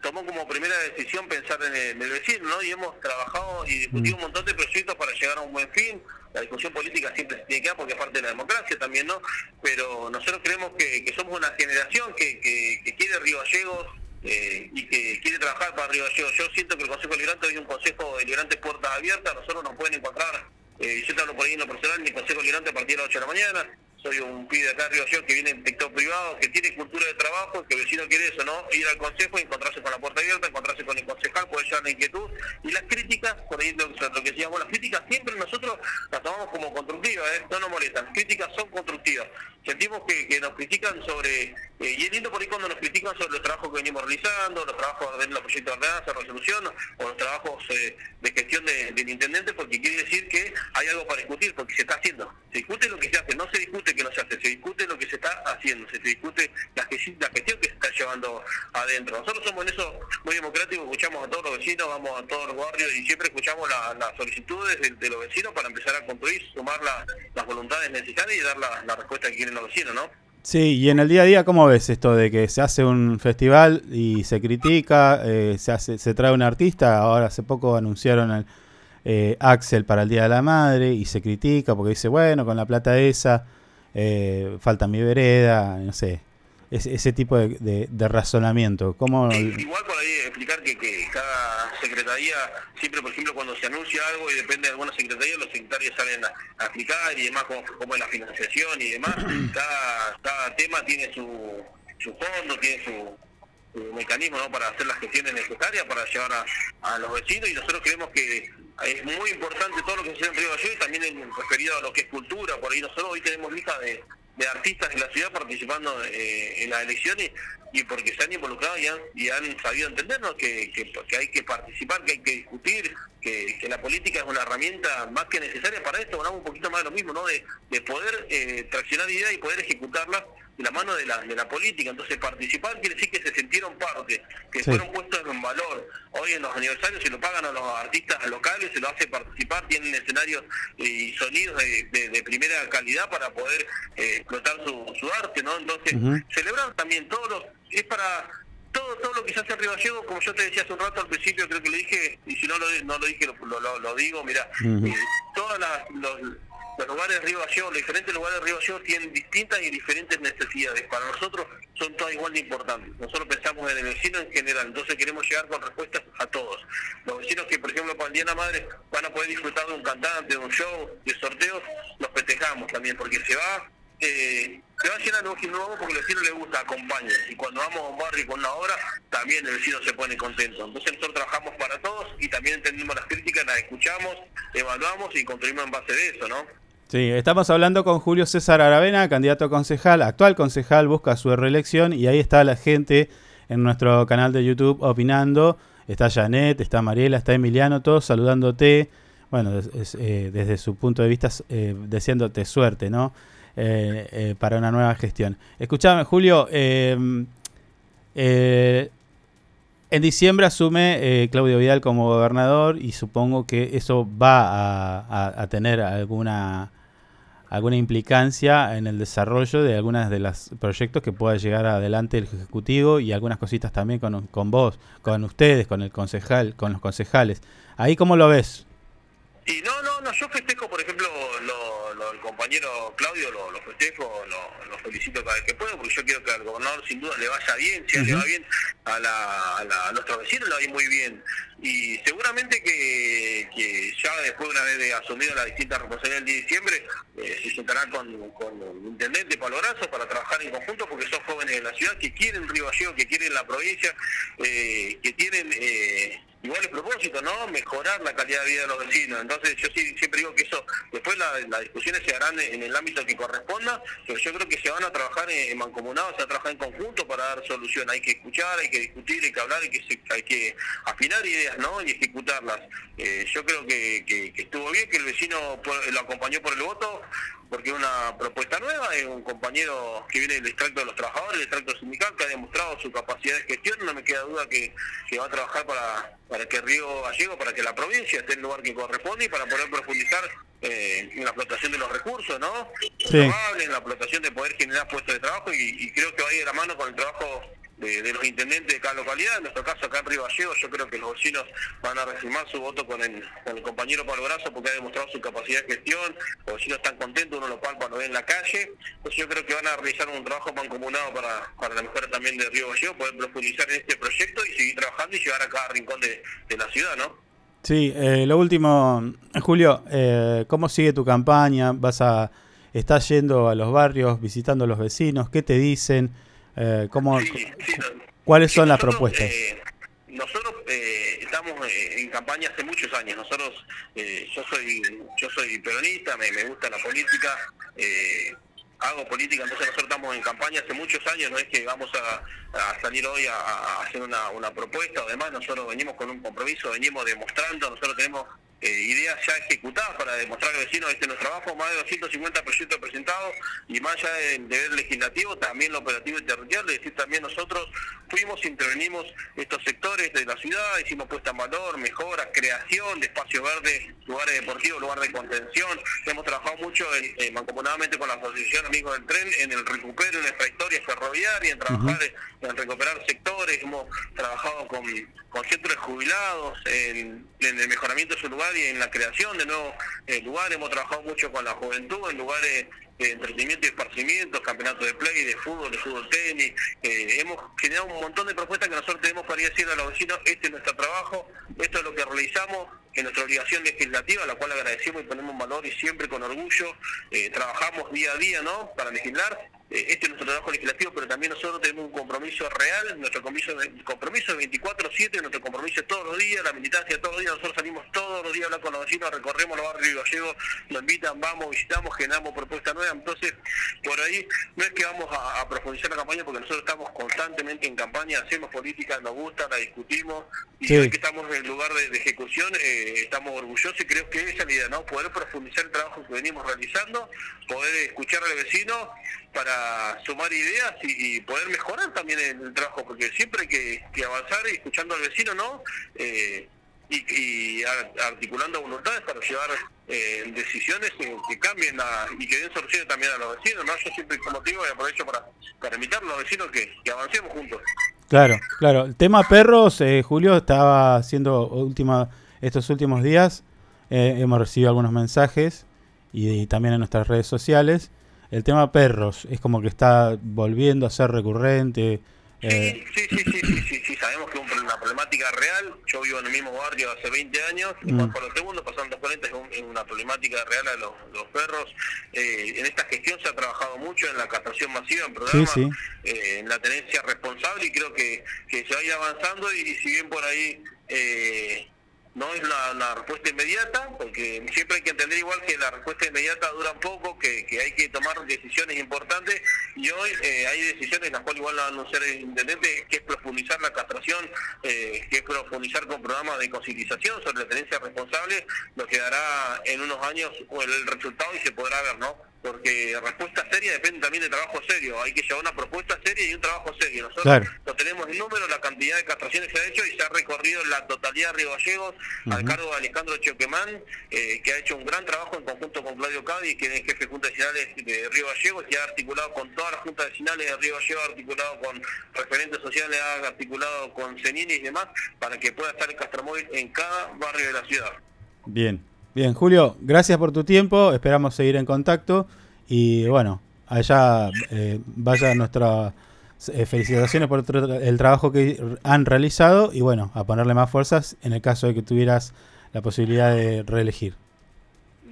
tomó como primera decisión pensar en el, vecino, ¿no? Y hemos trabajado y discutido mm. un montón de proyectos para llegar a un buen fin. La discusión política siempre se tiene que dar porque es parte de la democracia también, ¿no? Pero nosotros creemos que, somos una generación que, que, quiere Río Gallegos, eh, y que quiere trabajar para Río Gallegos. Yo siento que el Consejo Liberante hoy es un Consejo Liberante puertas abiertas, nosotros nos pueden encontrar, eh, yo te hablo por ahí en lo personal, mi Consejo Liberante a partir de las 8 de la mañana, soy un pibe acá arriba yo que viene en sector privado, que tiene cultura de trabajo, que el vecino quiere eso, ¿no? Ir al consejo, encontrarse con la puerta abierta, encontrarse con el concejal, poder llevar la inquietud. Y las críticas, por ahí lo, lo que decíamos, las críticas siempre nosotros las tomamos como constructivas, ¿eh? no nos molestan. Las críticas son constructivas. Sentimos que, que nos critican sobre, eh, y es lindo por ahí cuando nos critican sobre los trabajos que venimos realizando, los trabajos de los proyectos de ordenanza, resolución, o los trabajos eh, de gestión de, del intendente, porque quiere decir que hay algo para discutir, porque se está haciendo. Se discute lo que se hace, no se discute que no se hace, se discute lo que se está haciendo, se discute la, gestión, que se está llevando adentro. Nosotros somos en eso muy democráticos, escuchamos a todos los vecinos, vamos a todos los barrios y siempre escuchamos las solicitudes de, los vecinos para empezar a construir, sumar la, las voluntades necesarias y dar la, la respuesta que quieren los vecinos, ¿no? Sí, y en el día a día, ¿cómo ves esto de que se hace un festival y se critica, eh, se, hace, se trae un artista? Ahora hace poco anunciaron el, eh, Axel para el Día de la Madre y se critica porque dice, bueno, con la plata esa eh, falta mi vereda, no sé, ese, ese tipo de, de, de razonamiento. ¿Cómo... Igual por ahí explicar que, que, cada secretaría, siempre por ejemplo cuando se anuncia algo y depende de alguna secretaría, los secretarios salen a, explicar y demás cómo, es la financiación y demás. cada, cada tema tiene su, su fondo, tiene su, su mecanismo ¿no? para hacer las gestiones necesarias, para llevar a, a los vecinos y nosotros creemos que es muy importante todo lo que se hace en Río Gallegos y también en, referido a lo que es cultura, por ahí nosotros hoy tenemos lista de, artistas de la ciudad participando eh, en las elecciones y porque se han involucrado y han, y han sabido entendernos que, que, hay que participar, que hay que discutir, que, que, la política es una herramienta más que necesaria para esto, hablamos un poquito más de lo mismo, ¿no? de, de poder eh, traccionar ideas y poder ejecutarlas la mano de la, de la política. Entonces participar quiere decir que se sintieron parte, que sí. fueron puestos en valor. Hoy en los aniversarios se lo pagan a los artistas locales, se lo hace participar, tienen escenarios y sonidos de, de, de primera calidad para poder eh, explotar su, su arte, ¿no? Entonces, uh -huh. celebrar también todos los... es para todo todo lo que se hace en Río Gallego, como yo te decía hace un rato al principio, creo que lo dije, y si no lo, no lo dije, lo, lo, lo digo, mira, uh -huh. eh, todas las... Los, los lugares de Río Gallego, los diferentes lugares de Río Gallego tienen distintas y diferentes necesidades. Para nosotros son todas igual de importantes. Nosotros pensamos en el vecino en general, entonces queremos llegar con respuestas a todos. Los vecinos que, por ejemplo, para el Día de la Madre van a poder disfrutar de un cantante, de un show, de sorteos, los festejamos también, porque se va eh, se va a llenar de nuevo porque al vecino le gusta, acompaña. Y cuando vamos a un barrio con una obra, también el vecino se pone contento. Entonces nosotros trabajamos para todos y también entendemos las críticas, las escuchamos, evaluamos y construimos en base de eso, ¿no? Sí, estamos hablando con Julio César Aravena, candidato a concejal, actual concejal, busca su reelección y ahí está la gente en nuestro canal de YouTube opinando. Está Janet, está Mariela, está Emiliano, todos saludándote. Bueno, eh, desde su punto de vista, eh, suerte, ¿no? Eh, eh, para una nueva gestión. Escuchame, Julio, eh, en diciembre asume Claudio Vidal como gobernador y supongo que eso va a tener alguna alguna implicancia en el desarrollo de algunas de los proyectos que pueda llegar adelante el Ejecutivo y algunas cositas también con, con vos, con ustedes, con el concejal, con los concejales. ¿Ahí cómo lo ves? Y no, no, no, yo festejo, por ejemplo, lo, lo, el compañero Claudio, lo, lo festejo, lo, lo, felicito cada vez que puedo, porque yo quiero que al gobernador sin duda le vaya bien, si uh -huh. le va bien a, la, a, la, a nuestros vecinos le va muy bien. Y seguramente que, que ya después de una vez de asumido las distintas responsabilidades el 10 de diciembre, eh, se sentará con, con el intendente Pablo Brazo para trabajar en conjunto, porque son jóvenes de la ciudad que quieren Río Gallego, que quieren la provincia, eh, que tienen... Eh, iguales propósitos, ¿no? Mejorar la calidad de vida de los vecinos. Entonces yo sí, siempre digo que eso, después las la discusiones se harán en, el ámbito que corresponda, pero yo creo que se van a trabajar en, en mancomunados, se va a trabajar en conjunto para dar solución. Hay que escuchar, hay que discutir, hay que hablar, hay que, hay que afinar ideas, ¿no? Y ejecutarlas. Eh, yo creo que, estuvo bien, que el vecino lo acompañó por el voto, porque una propuesta nueva, es un compañero que viene del extracto de los trabajadores, del extracto sindical, que ha demostrado su capacidad de gestión, no me queda duda que va a trabajar para, para que Río Gallego, para que la provincia esté en el lugar que corresponde y para poder profundizar eh, en la explotación de los recursos, ¿no? Sí. en la explotación de poder generar puestos de trabajo y, y creo que va a ir de la mano con el trabajo de, los intendentes de cada localidad. En nuestro caso, acá en Río Gallegos, yo creo que los vecinos van a reafirmar su voto con el, con el compañero Pablo Brazo porque ha demostrado su capacidad de gestión. Los vecinos están contentos, uno lo palpa, lo ve en la calle. Entonces, yo creo que van a realizar un trabajo mancomunado para, para la mejora también de Río Gallegos, poder profundizar en este proyecto y seguir trabajando y llegar a cada rincón de, de la ciudad, ¿no? Sí, eh, lo último, Julio, eh, ¿cómo sigue tu campaña? ¿Vas a ¿Estás yendo a los barrios, visitando a los vecinos? ¿Qué te dicen? Eh, ¿cómo, ¿Cuáles son las propuestas? Eh, nosotros eh, estamos eh, en campaña hace muchos años. Nosotros, eh, yo soy yo soy peronista, me, me gusta la política, eh, hago política, entonces nosotros estamos en campaña hace muchos años. No es que vamos a, a salir hoy a, a hacer una, una propuesta. Además, nosotros venimos con un compromiso, venimos demostrando, nosotros tenemos eh, ideas ya ejecutadas para demostrar al vecino este es nuestro trabajo, más de 250 proyectos presentados y más allá del deber legislativo, también lo operativo y territorial, es decir, también nosotros fuimos, intervenimos estos sectores de la ciudad, hicimos puesta en valor, mejora, creación de espacios verdes, lugares deportivos, lugares de contención, hemos trabajado mucho en, eh, mancomunadamente con la Asociación Amigos del Tren en el recupero de nuestra historia ferroviaria, en trabajar en recuperar sectores, hemos trabajado con, con centros de jubilados, en, en el mejoramiento de su lugar y en la creación de nuevos eh, lugares, hemos trabajado mucho con la juventud en lugares de entretenimiento y esparcimiento, campeonatos de play, de fútbol, de fútbol tenis, eh, hemos generado un montón de propuestas que nosotros tenemos para ir decirle a los vecinos, este es nuestro trabajo, esto es lo que realizamos, en nuestra obligación legislativa, la cual agradecemos y ponemos valor y siempre con orgullo eh, trabajamos día a día ¿no? para legislar. Eh, este es nuestro trabajo legislativo, pero también nosotros tenemos un compromiso real, nuestro compromiso, compromiso es 24-7, nuestro compromiso todos los días, la militancia todos los días, nosotros salimos todos los días a hablar con los vecinos, recorremos los barrios gallegos, nos invitan, vamos, visitamos, generamos propuestas nuevas, entonces por ahí no es que vamos a, a profundizar la campaña porque nosotros estamos constantemente en campaña, hacemos política, nos gusta, la discutimos y Sí. que estamos en el lugar de, de ejecución eh, estamos orgullosos y creo que esa es la idea, ¿no? Poder profundizar el trabajo que venimos realizando, poder escuchar al vecino para sumar ideas y, poder mejorar también el, trabajo, porque siempre hay que, avanzar escuchando al vecino, ¿no? Eh, y, y ar- articulando voluntades para llevar eh, decisiones que, cambien la- y que den soluciones también a los vecinos, ¿no? Yo siempre, digo, y aprovecho para, para invitar a los vecinos que, que avancemos juntos. Claro, claro. El tema perros, eh, Julio, estaba haciendo última, estos últimos días. eh, hemos recibido algunos mensajes y, también en nuestras redes sociales. El tema perros es como que está volviendo a ser recurrente. eh, Sí, sí, sí, sí, sí, sí, sabemos que es un- una problemática real. Yo vivo en el mismo barrio hace 20 años, y Mm. por los segundos, pasando los 40, es, un- es una problemática real a los, perros. Eh, en esta gestión se ha trabajado mucho en la castración masiva, en programas, sí. eh, en la tenencia responsable, y creo que, que se va a ir avanzando, y, y si bien por ahí... Eh, no es una, una respuesta inmediata, porque siempre hay que entender igual que la respuesta inmediata dura un poco, que, que hay que tomar decisiones importantes y hoy eh, hay decisiones las cuales igual va a anunciar el intendente, que es profundizar la castración, eh, que es profundizar con programas de concientización sobre la tenencia responsable, lo que dará en unos años el resultado y se podrá ver, ¿no? Porque respuesta seria depende también de trabajo serio, hay que llevar una propuesta seria y un trabajo serio. Nosotros Claro. no tenemos el número, la cantidad de castraciones que se ha hecho y se ha recorrido la totalidad de Río Gallegos al Ujú. cargo de Alejandro Choquemán, eh, que ha hecho un gran trabajo en conjunto con Claudio Cádiz, que es jefe de Junta Vecinales de Río Gallegos, que ha articulado con todas las juntas vecinales de Río Gallegos, ha articulado con referentes sociales, ha articulado con Cenini y demás, para que pueda estar el castromóvil en cada barrio de la ciudad. Bien, bien, Julio, gracias por tu tiempo. Esperamos seguir en contacto. Y bueno, allá eh, vaya nuestras eh, felicitaciones por el trabajo que han realizado. Y bueno, a ponerle más fuerzas en el caso de que tuvieras la posibilidad de reelegir.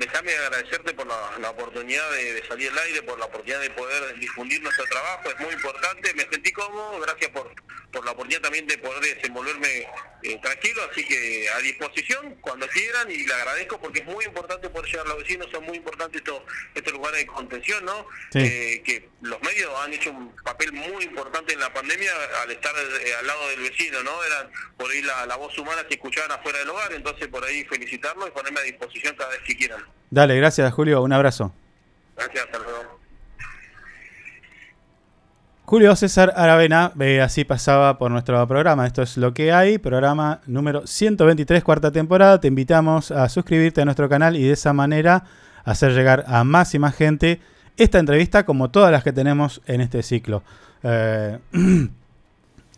Déjame agradecerte por la, la oportunidad de, de salir al aire, por la oportunidad de poder difundir nuestro trabajo, es muy importante, me sentí cómodo, gracias por, por la oportunidad también de poder desenvolverme eh, tranquilo, así que a disposición cuando quieran y le agradezco porque es muy importante poder llegar a los vecinos, son muy importantes estos, estos lugares de contención, ¿no? Sí. Eh, que los medios han hecho un papel muy importante en la pandemia al estar eh, al lado del vecino, ¿no? Eran por ahí la, la voz humana que escuchaban afuera del hogar, entonces por ahí felicitarlos y ponerme a disposición cada vez que quieran. Dale, gracias, Julio. Un abrazo. Gracias, hasta luego. Julio César Aravena, eh, así pasaba por nuestro programa. Esto es lo que hay, programa número 123, cuarta temporada. Te invitamos a suscribirte a nuestro canal y de esa manera hacer llegar a más y más gente esta entrevista como todas las que tenemos en este ciclo. Eh,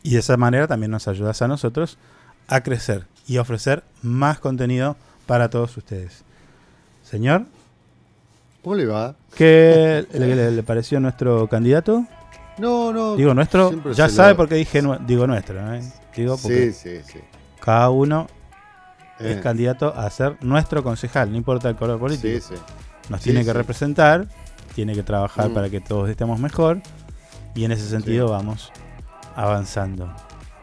y de esa manera también nos ayudas a nosotros a crecer y ofrecer más contenido para todos ustedes. Señor, ¿Cómo le va? ¿qué le, le- le pareció nuestro candidato? No, no. Digo nuestro, ya sabe lo- por qué dije digo nuestro, ¿eh? Digo porque Sí, sí, sí. cada uno es Eh. candidato a ser nuestro concejal, no importa el color político. Sí, sí. Nos Sí, tiene que representar tiene que trabajar Mm. para que todos estemos mejor. Y en ese sentido vamos avanzando.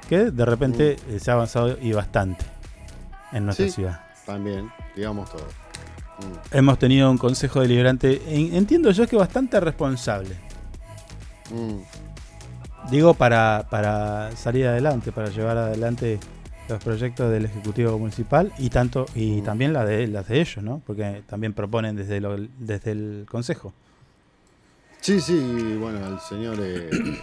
Que de repente eh, se ha avanzado y bastante en nuestra Mm. Sí. ciudad. También, digamos todo. Mm. Hemos tenido un consejo deliberante, en- entiendo yo que bastante responsable. Mm. Digo, para, para salir adelante, para llevar adelante los proyectos del Ejecutivo Municipal y tanto y también las de, las de ellos, ¿no? Porque también proponen desde, lo- desde el Consejo. Sí, sí, bueno, el señor eh, eh,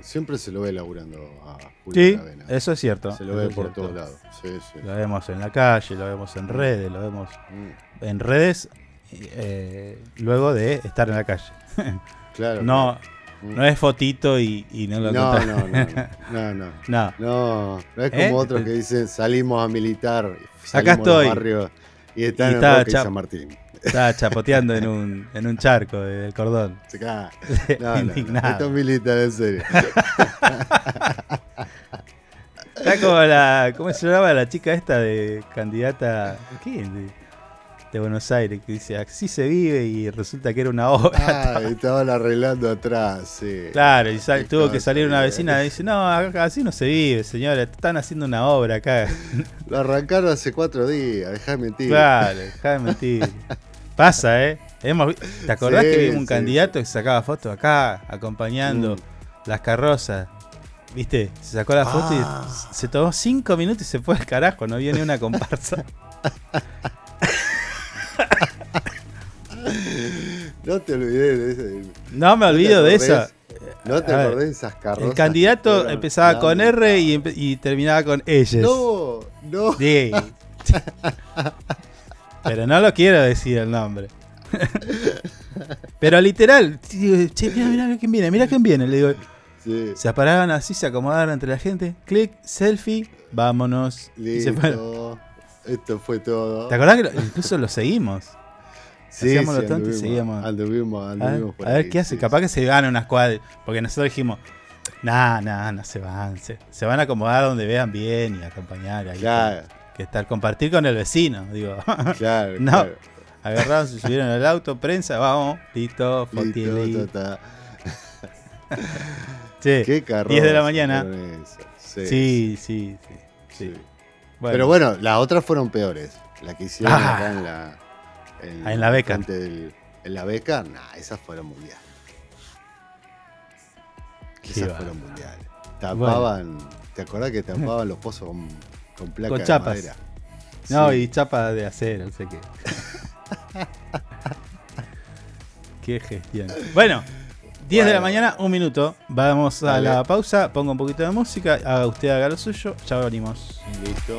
siempre se lo ve laburando a Julio Sí, Aravena. eso es cierto. Se lo ve por cierto. todos lados. Sí, sí. Lo vemos en la calle, lo vemos en redes, lo vemos Mm. en redes eh, luego de estar en la calle. Claro, No, claro. no es fotito y, y no lo No, no, no, no, no. No. No, no es como ¿Eh? otros que dicen salimos a militar, Acá salimos a los estoy. barrios y están Y en está Roca y San Martín. Estaba chapoteando en un, en un charco del cordón. No, no, no. Esto es militar, en serio. Está como la. ¿Cómo se llamaba la chica esta de candidata. ¿Qué? De, de Buenos Aires, que dice así se vive y resulta que era una obra. Ah, estaban arreglando atrás, sí. Claro, y sal- tuvo que salir una vecina y dice, no, así no se vive, señora, están haciendo una obra acá. Lo arrancaron hace cuatro días, dejá de mentir. Claro, dejá de mentir. Pasa, ¿eh? Hemos ¿Te acordás Sí, que vimos un sí, candidato que sacaba fotos acá, acompañando Mm. las carrozas? ¿Viste? Se sacó la foto Ah. y se tomó cinco minutos y se fue al carajo, no vio ni una comparsa. No te olvides de ese. No me olvido de esa. No te acordés de esas carrozas. El candidato empezaba con. R y, terminaba con ellos. No, no. Sí. Pero no lo quiero decir el nombre. Pero literal, digo, che, mira, mira quién viene, mira quién viene. Le digo, Sí. se apagaron así, se acomodaron entre la gente, clic, selfie, vámonos. Y se fueron. Listo. Esto fue todo. ¿Te acordás que lo- incluso lo seguimos? Sí, Hacíamos sí, los tontos y anduvimos, seguíamos. anduvimos, A ver, anduvimos a ver ahí, qué hace, sí, capaz que se gana una cuadra. Porque nosotros dijimos, nah, nah, no se van. Se, se van a acomodar donde vean bien y acompañar ahí. Claro. Que estar, compartir con el vecino, digo. Claro, no. claro. Agarraron, se subieron al auto, prensa, vamos, listo, ta. Sí, Qué 10 de la mañana. Sí, Sí, sí. Pero bueno, las otras fueron peores. La que hicieron Ah. acá en la. En, Ah, en la beca. del- en la beca, nah, esas fueron mundiales. Esas fueron mundiales. Tapaban. ¿Te acordás que tapaban los pozos con, con placa Con de chapas. madera? No, Sí. y chapa de acero, no sé qué. qué gestión. Bueno, 10 de la mañana, un minuto. Vamos a Dale. la pausa, pongo un poquito de música, haga usted haga lo suyo, ya venimos. Listo.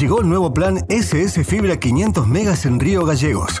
Llegó el nuevo plan SS Fibra 500 megas en Río Gallegos.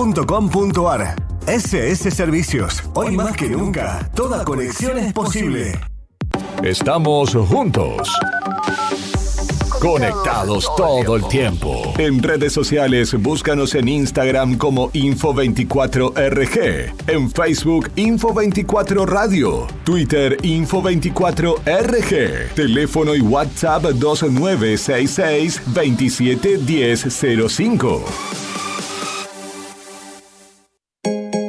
www.ssservicios.com.ar. SS Servicios. Hoy más que nunca, toda conexión es posible. Estamos juntos. Conectados todo el tiempo. En redes sociales, búscanos en Instagram como Info24RG, en Facebook Info24 Radio, Twitter Info24RG, teléfono y WhatsApp 2966 271005.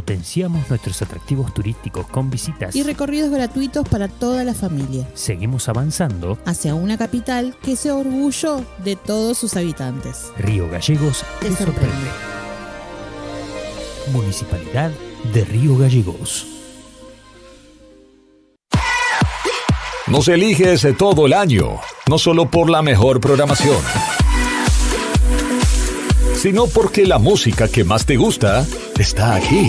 Potenciamos nuestros atractivos turísticos con visitas. Y recorridos gratuitos para toda la familia. Seguimos avanzando. Hacia una capital que sea orgullo de todos sus habitantes. Río Gallegos Te te sorprende. sorprende. Municipalidad de Río Gallegos. Nos eliges todo el año, no solo por la mejor programación, sino porque la música que más te gusta está aquí.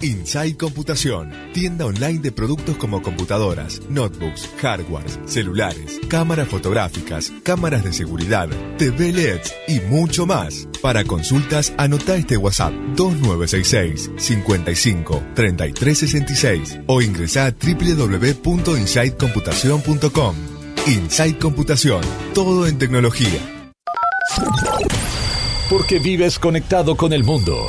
Inside Computación, tienda online de productos como computadoras, notebooks, hardwares, celulares, cámaras fotográficas, cámaras de seguridad, TV LEDs y mucho más. Para consultas, anota este WhatsApp 2966 55 3366 o ingresa a www.insidecomputación.com. Inside Computación, todo en tecnología. Porque vives conectado con el mundo.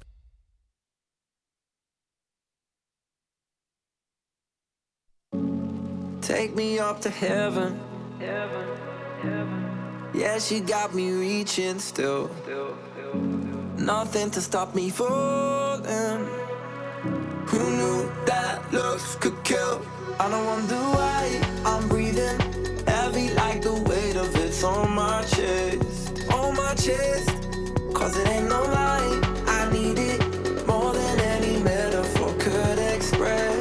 Take me up to heaven. heaven, heaven. Yeah, she got me reaching still. Nothing to stop me falling. Who knew that looks could kill? I don't wonder why I'm breathing heavy like the weight of it's on my chest. On my chest. Cause it ain't no lie. I need it more than any metaphor could express.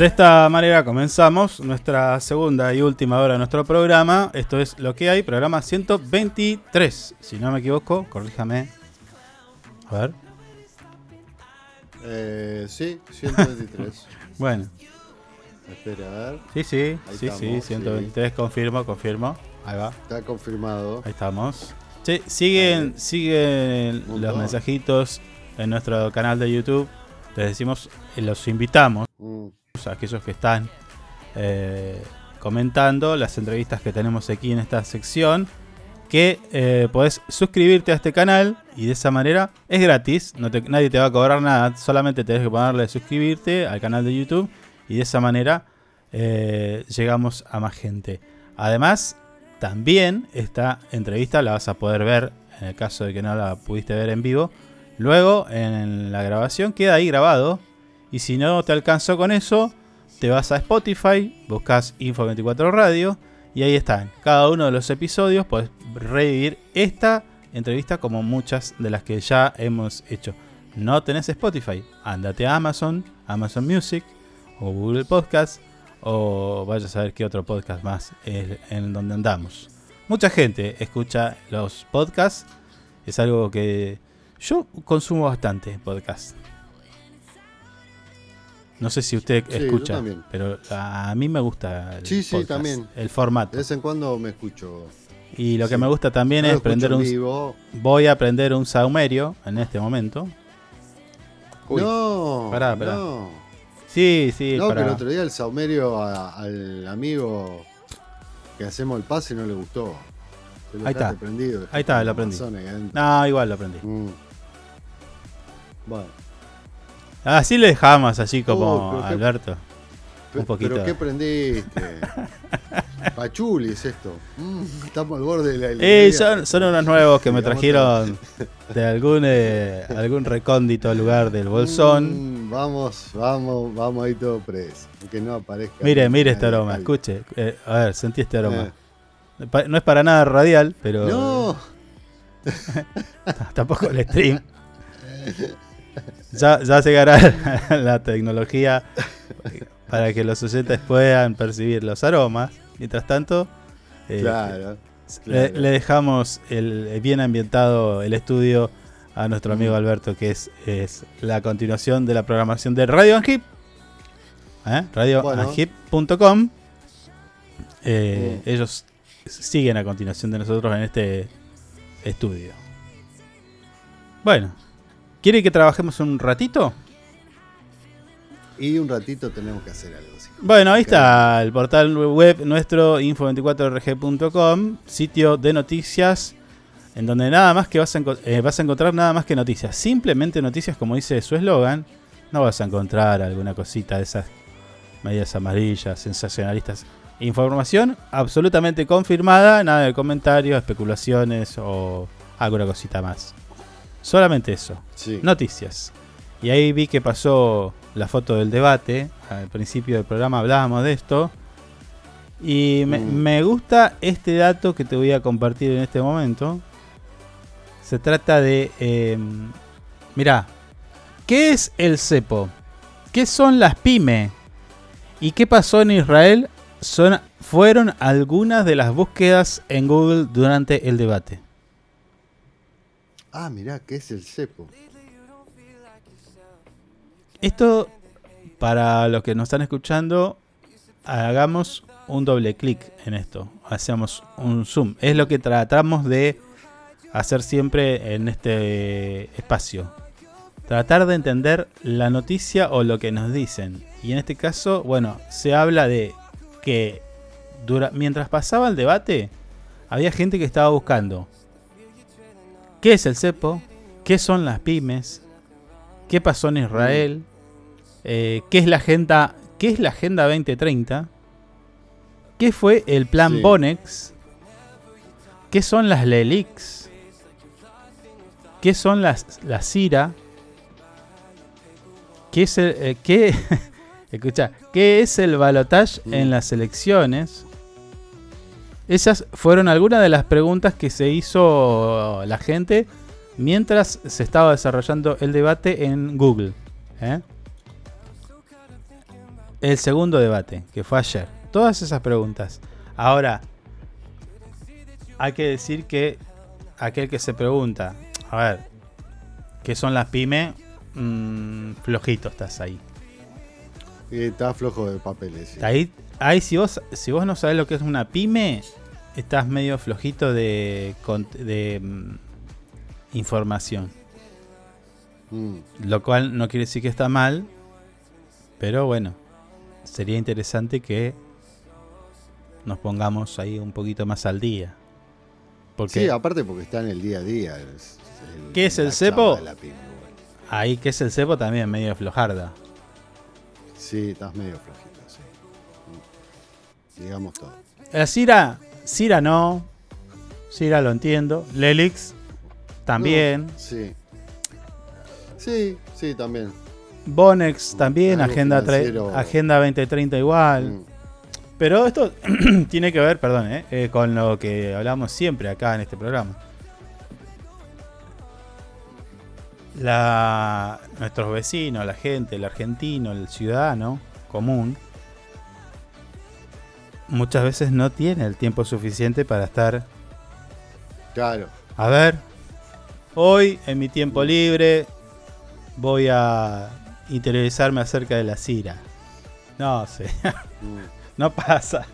De esta manera comenzamos nuestra segunda y última hora de nuestro programa. Esto es Lo que hay, programa 123. Si no me equivoco, corríjame. A ver. Eh, sí, 123. bueno. Espera, a ver. Sí, sí, sí, sí, 123, confirmo, confirmo. Ahí va. Está confirmado. Ahí estamos. Sí, siguen, siguen los mensajitos en nuestro canal de YouTube. Les decimos, los invitamos. Mm aquellos que están eh, comentando las entrevistas que tenemos aquí en esta sección, que eh, podés suscribirte a este canal y de esa manera es gratis, no nadie te va a cobrar nada, solamente tenés que ponerle suscribirte al canal de YouTube y de esa manera eh, llegamos a más gente. Además, también esta entrevista la vas a poder ver en el caso de que no la pudiste ver en vivo. Luego en la grabación queda ahí grabado y si no te alcanzó con eso, te vas a Spotify, buscas Info24 Radio y ahí están. Cada uno de los episodios puedes revivir esta entrevista como muchas de las que ya hemos hecho. No tenés Spotify, andate a Amazon, Amazon Music o Google Podcast o vaya a saber qué otro podcast más es en donde andamos. Mucha gente escucha los podcasts, es algo que yo consumo bastante podcast. No sé si usted escucha, pero a mí me gusta el sí, sí, también. el formato. De vez en cuando me escucho. Y lo que me gusta también es aprender un. Voy a aprender un saumerio en este momento. no, pará, pará. no. Sí, sí. No, pero el otro día el saumerio al amigo que hacemos el pase no le gustó. Ahí está. Ahí está, lo aprendí. No, igual lo aprendí. Mm. Bueno. Así le dejamos, así como Alberto. un poquito. ¿Pero qué aprendiste? Pachulis esto. Mm, estamos al borde de la. Eh, son, son, unos nuevos que me trajeron de algún eh, algún recóndito lugar del bolsón. Mm, vamos, vamos, vamos ahí todo preso. Que no aparezca. Mire, mire este aroma, escuche. Eh, a ver, sentí este aroma. Eh. No es para nada radial, pero. No. Tampoco el stream. Ya, ya llegará la tecnología para que los oyentes puedan percibir los aromas. Mientras tanto, eh, Le, dejamos el bien ambientado el estudio a nuestro amigo Alberto, que es, es la continuación de la programación de Radio Angip. ¿eh? radioangip.com. Eh, ellos siguen a continuación de nosotros en este estudio. Bueno, ¿quiere que trabajemos un ratito? Y un ratito tenemos que hacer algo. Bueno, ahí está el portal web nuestro info24rg.com, sitio de noticias en donde nada más que vas a, eh, vas a encontrar nada más que noticias, simplemente noticias como dice su eslogan, no vas a encontrar alguna cosita de esas medias amarillas, sensacionalistas. Información absolutamente confirmada, nada de comentarios, especulaciones o alguna cosita más. Solamente eso. Noticias. Y ahí vi que pasó la foto del debate. Al principio del programa hablábamos de esto. Y me, mm. gusta este dato que te voy a compartir en este momento. Se trata de... Eh, mirá, ¿qué es el cepo? ¿Qué son las pymes? ¿Y qué pasó en Israel? Son, fueron algunas de las búsquedas en Google durante el debate. Ah, mirá, ¿qué es el cepo? Esto, para los que nos están escuchando, hagamos un doble clic en esto. Hacemos un zoom. Es lo que tratamos de hacer siempre en este espacio. Tratar de entender la noticia o lo que nos dicen. Y en este caso, bueno, se habla de que mientras pasaba el debate, había gente que estaba buscando qué es el cepo, qué son las pymes, qué pasó en Israel, eh, qué es la agenda, qué es la agenda 2030, qué fue el plan Bonex, qué son las LELIX, qué son las la CIRA, qué es el, eh, qué, escucha, qué es el balotage en las elecciones. Esas fueron algunas de las preguntas que se hizo la gente mientras se estaba desarrollando el debate en Google. ¿eh? el segundo debate, que fue ayer. Todas esas preguntas. Ahora, hay que decir que aquel que se pregunta, a ver, ¿qué son las pymes? Mm, flojito estás ahí. está flojo de papeles. Ahí, ahí si vos, si vos no sabes lo que es una pyme, estás medio flojito de, de mm, información. Mm. Lo cual no quiere decir que está mal, pero bueno, sería interesante que nos pongamos ahí un poquito más al día. Porque, sí, aparte porque está en el día a día. ¿Qué es el cepo? Ahí, ¿qué es el cepo? También medio flojarda. Sí, estás medio flojito, sí. Mm. Digamos todo. La Cira, no. Cira lo entiendo. Lelix también. sí. Sí, sí, también. Bonex también, Agenda, Agenda 2030 igual. Mm. Pero esto tiene que ver, perdón, eh, eh, con lo que hablamos siempre acá en este programa. La, nuestros vecinos, la gente, el argentino, el ciudadano común, muchas veces no tiene el tiempo suficiente para estar. Claro. A ver, hoy en mi tiempo libre voy a interiorizarme acerca de la Cira. No sé. no pasa.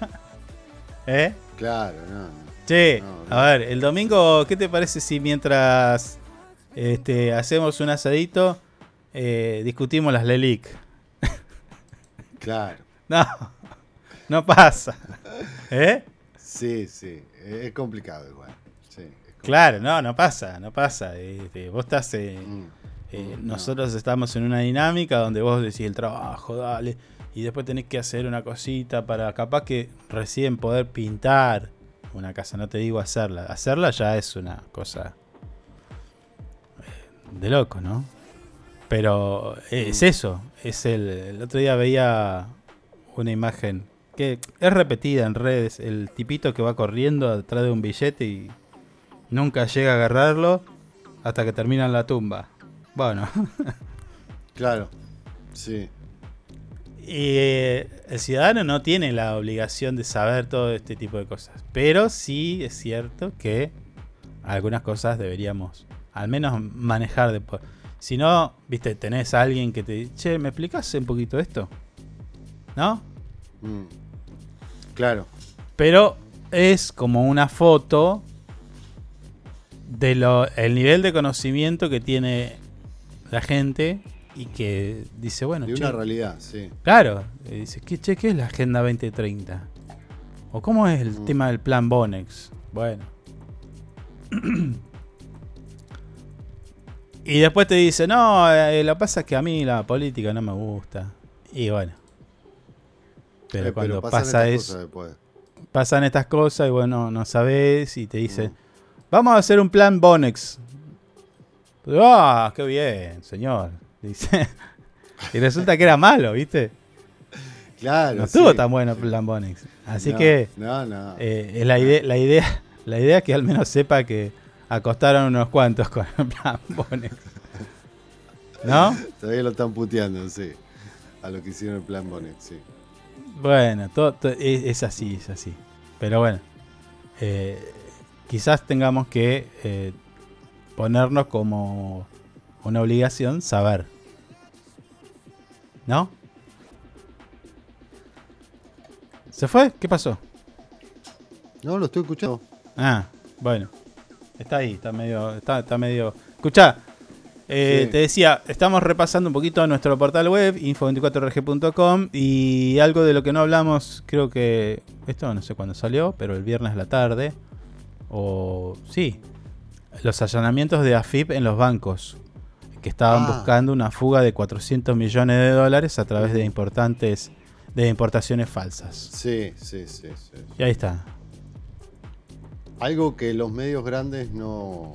¿Eh? Claro, no, no. Che, a ver, el domingo, ¿qué te parece si mientras este, hacemos un asadito, eh, discutimos las Lelic? Claro. No, no pasa. ¿Eh? Sí, sí, es complicado igual. Sí, es complicado. Claro, no, no pasa, no pasa. Este, vos estás. eh, Mm. eh, nosotros estamos en una dinámica donde vos decís el trabajo, dale. Y después tenés que hacer una cosita para capaz que recién poder pintar una casa. No te digo hacerla. Hacerla ya es una cosa eh, de loco, ¿no? Pero es eso. Es el, el otro día veía una imagen que es repetida en redes. El tipito que va corriendo detrás de un billete y nunca llega a agarrarlo hasta que termina en la tumba. Bueno. Claro, sí. Y eh, el ciudadano no tiene la obligación de saber todo este tipo de cosas. Pero sí es cierto que algunas cosas deberíamos al menos manejar después. Si no, viste, tenés a alguien que te dice, che, ¿me explicás un poquito esto? ¿No? Mm. Claro. Pero es como una foto de lo el nivel de conocimiento que tiene la gente y que dice, bueno, De che, una realidad, sí. Claro, dice, ¿qué, che, ¿qué es la Agenda 2030? ¿O cómo es el Mm. tema del plan Bonex? Bueno. y después te dice, no, eh, lo que pasa es que a mí la política no me gusta. Y bueno. Pero Eh, cuando pasan pasa eso, pasan estas cosas y bueno, no sabes y te dice, Mm. vamos a hacer un plan Bonex. Ah, qué bien, señor. Dice. y resulta que era malo, ¿viste? Claro. No estuvo sí. tan bueno el plan Bonex. Así No, que No, no. eh, la, idea, la, idea, la idea es que al menos sepa que acostaron unos cuantos con el plan Bonex. ¿No? Todavía lo están puteando, sí. A lo que hicieron el plan Bonet, sí. Bueno, todo, todo- es, es así, es así. Pero bueno, eh, quizás tengamos que eh, ponernos como una obligación saber. ¿No? ¿Se fue? ¿Qué pasó? No, lo estoy escuchando. Ah, bueno. Está ahí, está medio. Está, está medio. Escuchá, eh, Sí. te decía, estamos repasando un poquito nuestro portal web, info24rg.com, y algo de lo que no hablamos, creo que. Esto no sé cuándo salió, pero el viernes a la tarde. O. Sí. Los allanamientos de AFIP en los bancos. Que estaban Ah. buscando una fuga de 400 millones de dólares a través de importantes. de importaciones falsas. Sí, sí, sí, sí. Y ahí está. Algo que los medios grandes no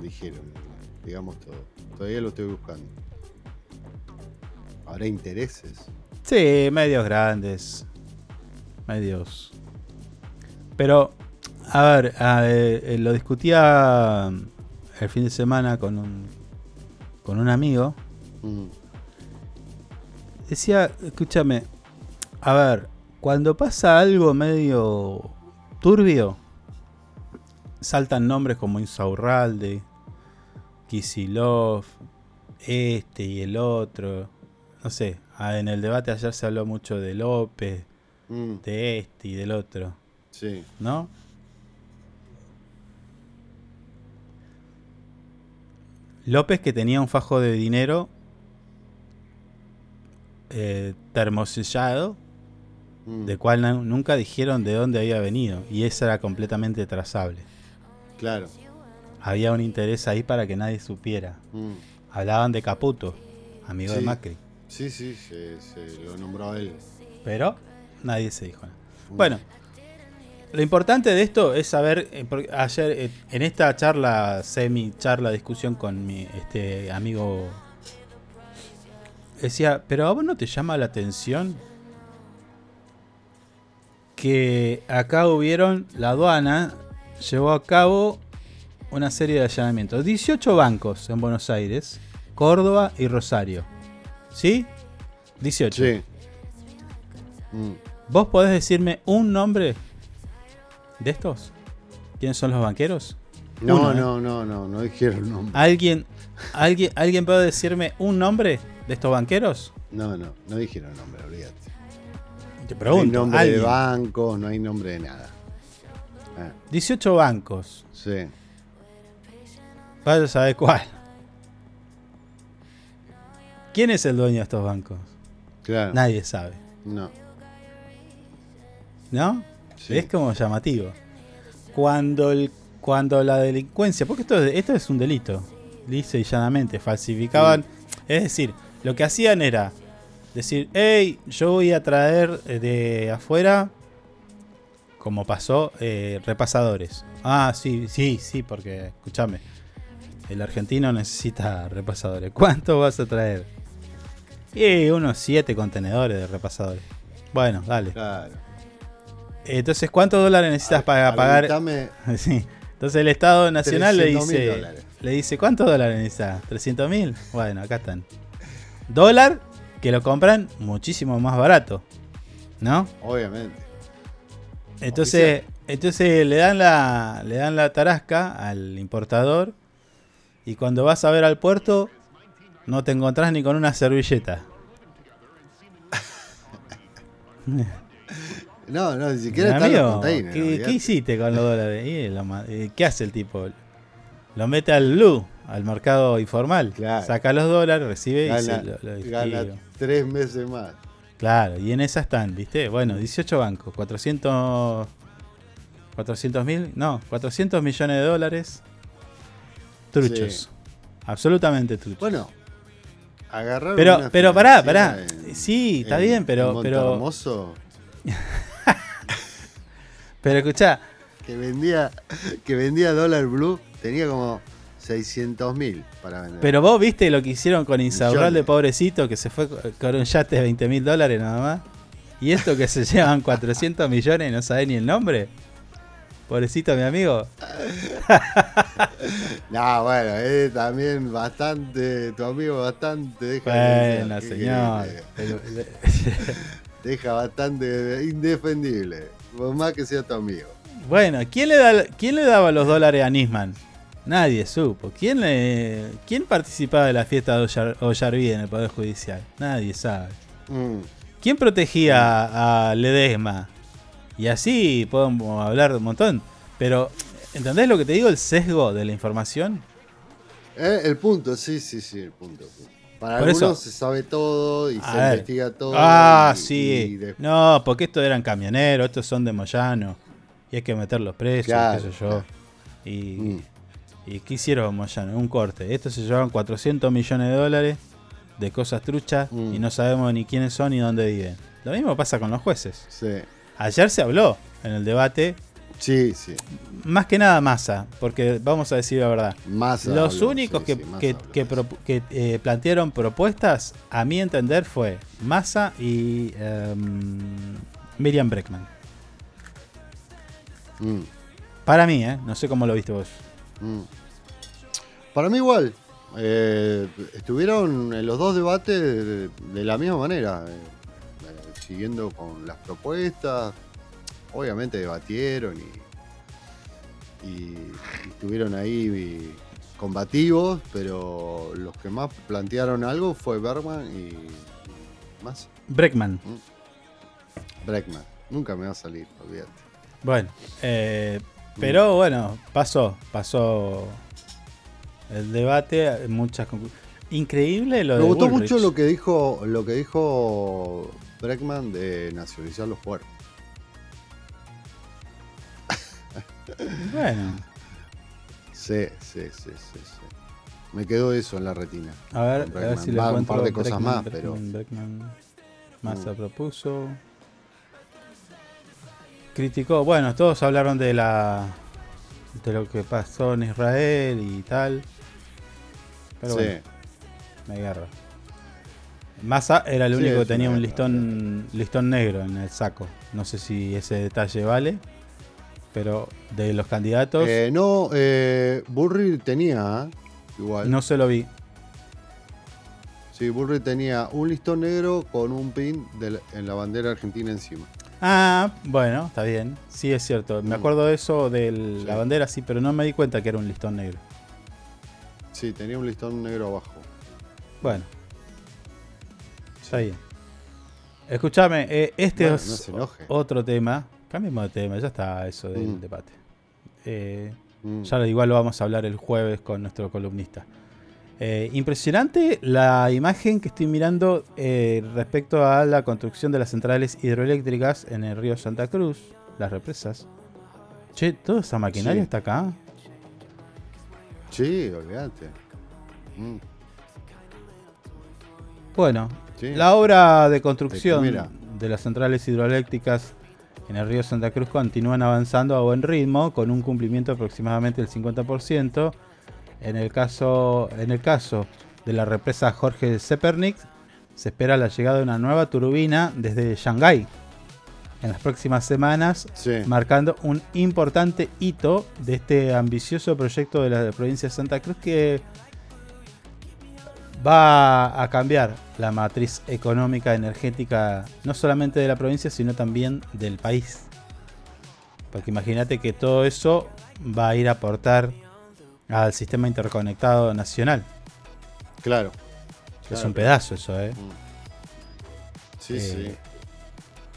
dijeron, digamos todo. Todavía lo estoy buscando. ¿Habrá intereses? Sí, medios grandes. Medios. Pero, a ver, a- eh, eh, lo discutía mm, el fin de semana con un, con un amigo. Mm, Decía, escúchame, a ver, cuando pasa algo medio turbio, saltan nombres como Insaurralde, Kisilov, este y el otro. No sé, ah, en el debate ayer se habló mucho de López, mm, de este y del otro, sí. ¿no? López que tenía un fajo de dinero eh, termosellado, mm, de cual nu- nunca dijeron de dónde había venido, y eso era completamente trazable. Claro. Había un interés ahí para que nadie supiera. mm. Hablaban de Caputo, amigo de. Macri, Sí, sí, se, se lo nombró a él. pero nadie se dijo nada. Mm. Bueno, lo importante de esto es saber, eh, ayer eh, en esta charla, semi charla, discusión con mi este amigo, decía, pero a vos no te llama la atención que acá hubieron, la aduana llevó a cabo una serie de allanamientos. 18 bancos en Buenos Aires, Córdoba y Rosario. ¿Sí? 18. Sí. Mm. ¿Vos podés decirme un nombre de estos? ¿Quiénes son los banqueros? No, Uno, ¿eh? no, no, no, no dijeron nombre. ¿Alguien, alguien, ¿Alguien puede decirme un nombre de estos banqueros? No, no, no dijeron nombre, olvídate. Te pregunto. no hay nombre ¿alguien? de bancos, no hay nombre de nada. Ah, 18 bancos. sí. Vaya a saber cuál. ¿Quién es el dueño de estos bancos? Claro. Nadie sabe. No. ¿No? Sí. Es como llamativo. Cuando el, cuando la delincuencia, porque esto, es- esto es un delito, dice y llanamente, falsificaban, es decir, lo que hacían era decir, hey, yo voy a traer eh, de afuera, como pasó, eh, repasadores. Ah, sí, sí, sí, porque, escúchame, el argentino necesita repasadores. ¿Cuánto vas a traer? Y unos 7 contenedores de repasadores. Bueno, dale. Claro. Entonces, ¿cuántos dólares necesitas para pagar? Sí. Entonces el Estado Nacional le 300.000 dice, le dice, ¿cuántos dólares necesitas? ¿300 mil? Bueno, acá están. Dólar que lo compran muchísimo más barato. ¿No? Obviamente. Entonces, entonces le dan la le dan la tarasca al importador y cuando vas a ver al puerto no te encontrás ni con una servilleta. No, no, ni siquiera está los containers. ¿qué, qué hiciste con los dólares? Y lo ma- eh, ¿Qué hace el tipo? Lo mete al blue, al mercado informal. Saca los dólares, recibe y se lo, lo gana tres meses más. Claro, y en esa están, ¿viste? Bueno, 18 bancos, 400 400 mil, no, 400 millones de dólares. Truchos. Sí. Absolutamente truchos. Bueno, agarraron Pero, una pero pará, pará. en- sí, está en- bien, pero. pero Montehermoso pero escuchá, que vendía, que vendía dólar blue, tenía como 600 mil para vender. pero vos viste lo que hicieron con Insaurralde, Millones. pobrecito, que se fue con un yate de 20 mil dólares nada más. Y esto que se llevan 400 millones y no sabe ni el nombre. Pobrecito mi amigo. No, bueno, es también bastante, tu amigo bastante deja de Bueno, ¿qué señor. pero- deja bastante indefendible, por más que sea tu amigo. Bueno, ¿quién le, da, ¿quién le daba los dólares a Nisman? Nadie supo. ¿Quién, le, ¿Quién participaba de la fiesta de Ollar- Ollarví en el Poder Judicial? Nadie sabe. Mm. ¿Quién protegía a Ledesma? Y así podemos hablar de un montón. Pero, ¿entendés lo que te digo? El sesgo de la información. Eh, el punto, sí, sí, sí, el punto. Para Por algunos eso- se sabe todo y se ver. investiga todo. Ah, y- sí. y No, porque estos eran camioneros, estos son de Moyano. Y hay que meterlos presos, Claro, qué sé yo. claro. Y, Mm. ¿Y qué hicieron Moyano? Un corte. Estos se llevaban 400 millones de dólares de cosas truchas Mm. y no sabemos ni quiénes son ni dónde viven. Lo mismo pasa con los jueces. Sí. Ayer se habló en el debate, Sí, sí. más que nada Massa, porque vamos a decir la verdad. Massa los habló, únicos sí, que, sí, que- eh, plantearon propuestas, a mi entender, fue Massa y em, Miriam Breckman. Mm, Para mí, ¿eh? No sé cómo lo viste vos. mm. Para mí igual. eh, estuvieron en los dos debates de, de la misma manera. Siguiendo con las propuestas. Obviamente debatieron y, y- estuvieron ahí y combativos, pero los que más plantearon algo fue Bergman y, y más Breckman. Breckman. Nunca me va a salir, olvídate. Bueno, eh, pero bueno, pasó, pasó el debate, muchas conclu- Increíble lo Me de gustó Bullrich. mucho lo que dijo lo que dijo Breckman de nacionalizar los puertos. Bueno, Sí, sí, sí, sí, sí. Me quedó eso en la retina. a ver, a ver si le Va, un par de cosas Breckman, más, Breckman, pero Breckman. Massa Mm. propuso. Criticó, bueno, todos hablaron de la de lo que pasó en Israel y tal. Pero Sí. bueno, me agarra. Massa era el Sí, único que tenía un listón, listón negro en el saco. No sé si ese detalle vale. Pero de los candidatos Eh, no, eh, Burri tenía, ¿eh? igual. no se lo vi. Sí, Burri tenía un listón negro con un pin de la- en la bandera argentina encima. Ah, bueno, está bien. Sí, es cierto. Me Mm. acuerdo de eso de Sí. la bandera, sí, pero no me di cuenta que era un listón negro. Sí, tenía un listón negro abajo. Bueno. Está bien. Escúchame, eh, este Bueno, es no otro tema. Cambiemos de tema, ya está eso del Mm. debate. Eh, Mm. Ya igual lo vamos a hablar el jueves con nuestro columnista. Eh, impresionante la imagen que estoy mirando respecto a la construcción de las centrales hidroeléctricas en el río Santa Cruz, las represas. Che, toda esa maquinaria Sí. está acá. Sí, olvídate. Mm. Bueno, Sí. la obra de construcción de las centrales hidroeléctricas en el río Santa Cruz continúan avanzando a buen ritmo, con un cumplimiento aproximadamente del 50%. En el caso, en el caso de la represa Jorge Zepernik, se espera la llegada de una nueva turbina desde Shanghái en las próximas semanas, marcando un importante hito de este ambicioso proyecto de la provincia de Santa Cruz que va a cambiar la matriz económica energética no solamente de la provincia sino también del país. Porque imagínate que todo eso va a ir a aportar al sistema interconectado nacional. Claro. es un pedazo eso eh Sí, Eh, sí.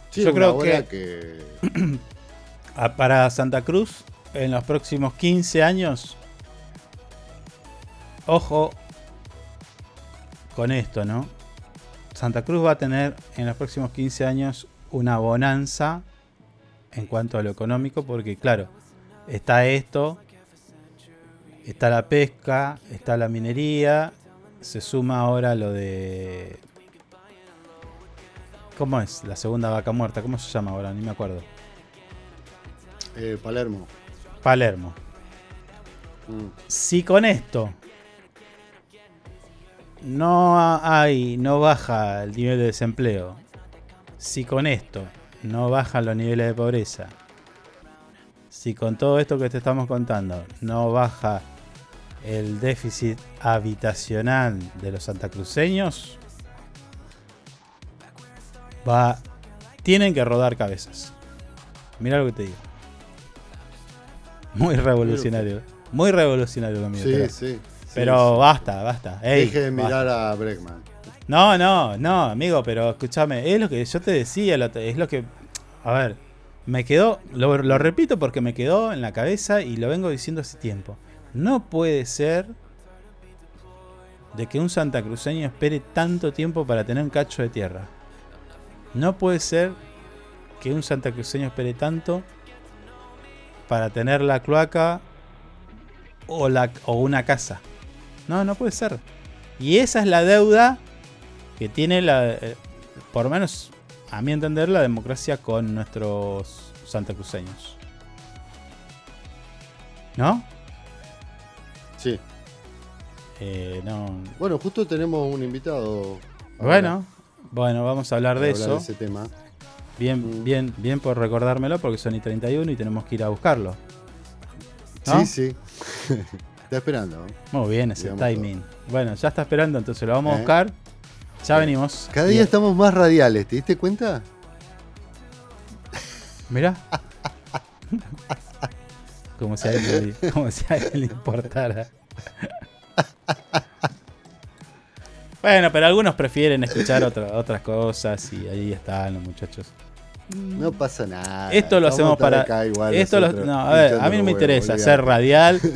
Sí, yo una creo que, para Santa Cruz en los próximos 15 años ojo con esto, ¿no? Santa Cruz va a tener en los próximos 15 años una bonanza en cuanto a lo económico, porque claro, está esto, está la pesca, está la minería, se suma ahora lo de... ¿Cómo es? La segunda vaca muerta, ¿cómo se llama ahora? Ni me acuerdo. Eh, Palermo. Palermo. Mm. Si con esto no hay, no baja el nivel de desempleo, si con esto no bajan los niveles de pobreza, si con todo esto que te estamos contando no baja el déficit habitacional de los santacruceños, va, tienen que rodar cabezas. Mira lo que te digo. Muy revolucionario. Muy revolucionario lo mío. Sí, sí, pero sí. basta, basta. Ey, Deje de basta. mirar a Breckman. No, no, no, amigo, pero escúchame, es lo que yo te decía, es lo que... A ver, me quedó, lo, lo repito porque me quedó en la cabeza y lo vengo diciendo hace tiempo. No puede ser de que un santacruceño espere tanto tiempo para tener un cacho de tierra. No puede ser que un santacruceño espere tanto para tener la cloaca o, la, o una casa. No, no puede ser. Y esa es la deuda que tiene la, eh, por lo menos a mi entender, la democracia con nuestros santacruceños. ¿No? Sí. Eh, no. Bueno, justo tenemos un invitado. ahora Bueno, bueno, vamos a hablar de eso. ese tema. Mm. Bien, bien, bien por recordármelo porque son y 31 y tenemos que ir a buscarlo. ¿No? Sí, sí. Está esperando. Muy bien ese Digamos timing. Bueno, ya está esperando, entonces lo vamos a ¿Eh? buscar. Ya venimos. Cada día Bien. estamos más radiales, ¿te diste cuenta? Mirá. como, si a él, le- como si a él le importara. bueno, pero algunos prefieren escuchar otra- otras cosas y ahí están los muchachos. No pasa nada. Esto lo Vamos hacemos para. acá igual esto lo- no, a ver, a mí no me interesa olvidate. radial.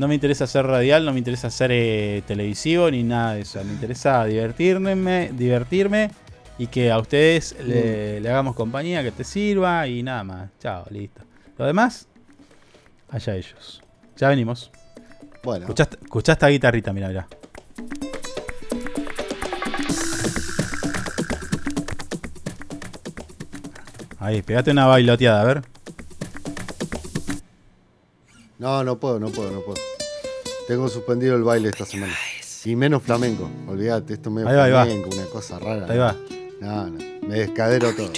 No me interesa hacer radial, no me interesa hacer eh, televisivo ni nada de eso. Me interesa divertirme, divertirme y que a ustedes le, Mm. le hagamos compañía, que te sirva y nada más. Chao, listo. Lo demás, allá ellos. Ya venimos. Bueno. Escuchá, escuchá esta guitarrita, mira, mira. Ahí, pegate una bailoteada, a ver. No, no puedo, no puedo, no puedo. Tengo suspendido el baile esta semana. Y menos flamenco. Olvídate, esto me Ahí va, ahí va. flamenco, una cosa rara. Ahí va. No, no. Me descadero todo.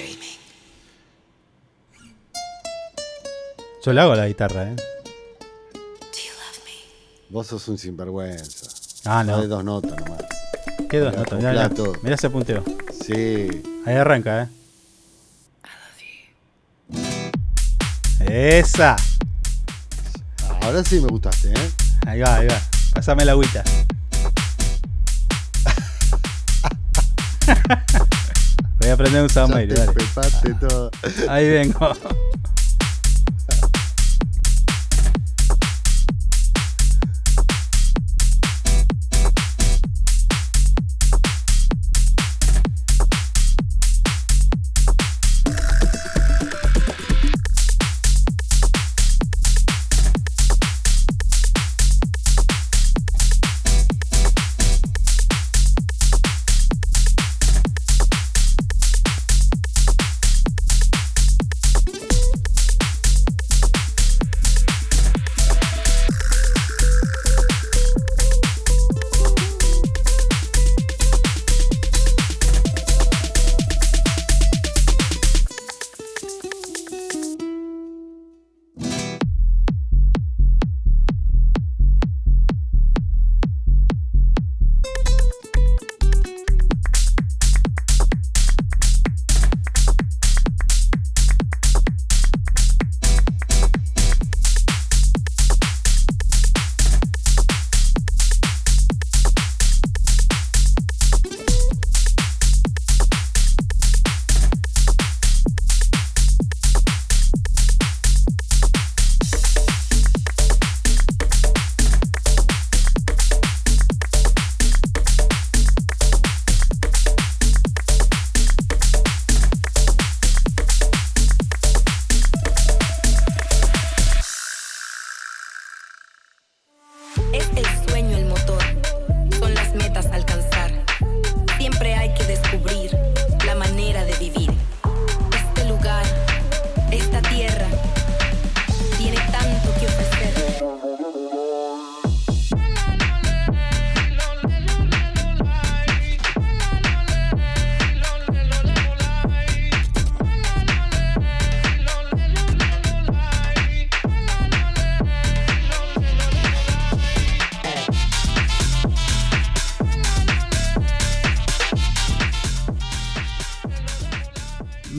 Yo le hago la guitarra, ¿eh? Vos sos un sinvergüenza. Ah, no. De dos notas nomás. ¿Qué dos Mirá, notas? Mirá, mirá. todo. Mirá ese punteo. Sí. Ahí arranca, ¿eh? Esa. Ahora sí me gustaste, ¿eh? Ahí va, ahí va. Pásame la agüita. Voy a aprender un Samairi, dale. todo. Ahí vengo.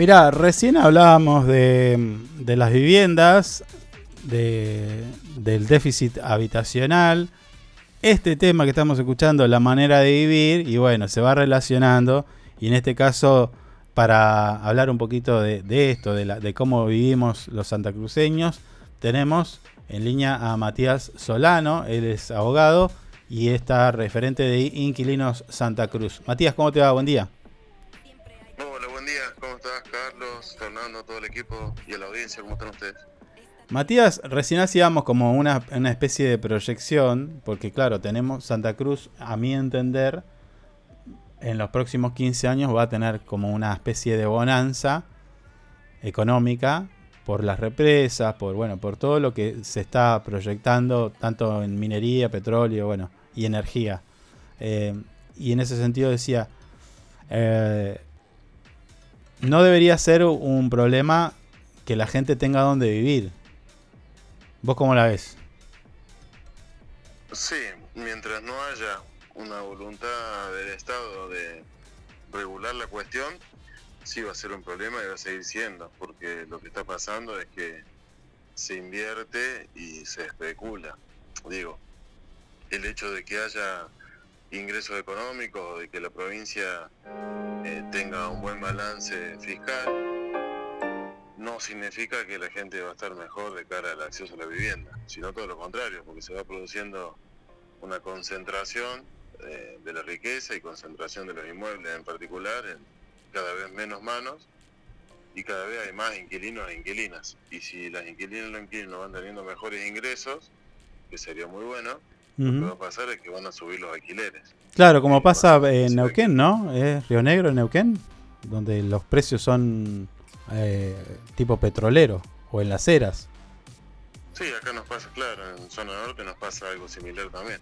Mira, recién hablábamos de, las viviendas, del déficit habitacional. Este tema que estamos escuchando, la manera de vivir, y bueno, se va relacionando. Y en este caso, para hablar un poquito de, esto, de, de cómo vivimos los santacruceños, tenemos en línea a Matías Solano, él es abogado y está referente de Inquilinos Santa Cruz. Matías, ¿cómo te va? Buen día. Fernando, todo el equipo y a la audiencia, ¿cómo están ustedes? Matías, recién hacíamos como una, especie de proyección, porque claro, tenemos Santa Cruz, a mi entender, en los próximos 15 años va a tener como una especie de bonanza económica por las represas, por bueno, por todo lo que se está proyectando, tanto en minería, petróleo, bueno, y energía. Eh, y en ese sentido decía, eh, no debería ser un problema que la gente tenga donde vivir. ¿Vos cómo la ves? Sí, mientras no haya una voluntad del Estado de regular la cuestión, sí va a ser un problema y va a seguir siendo, porque lo que está pasando es que se invierte y se especula. Digo, el hecho de que haya ingresos económicos, de que la provincia eh, tenga un buen balance fiscal, no significa que la gente va a estar mejor de cara al acceso a la vivienda, sino todo lo contrario, porque se va produciendo una concentración eh, de la riqueza y concentración de los inmuebles en particular en cada vez menos manos y cada vez hay más inquilinos e inquilinas. Y si las inquilinas y los inquilinos van teniendo mejores ingresos, que sería muy bueno, lo que va a pasar es que van a subir los alquileres. Claro, como pasa en Neuquén, ¿no? Es Río Negro, en Neuquén, donde los precios son eh, tipo petrolero o en las eras. Sí, acá nos pasa, claro, en zona norte nos pasa algo similar también.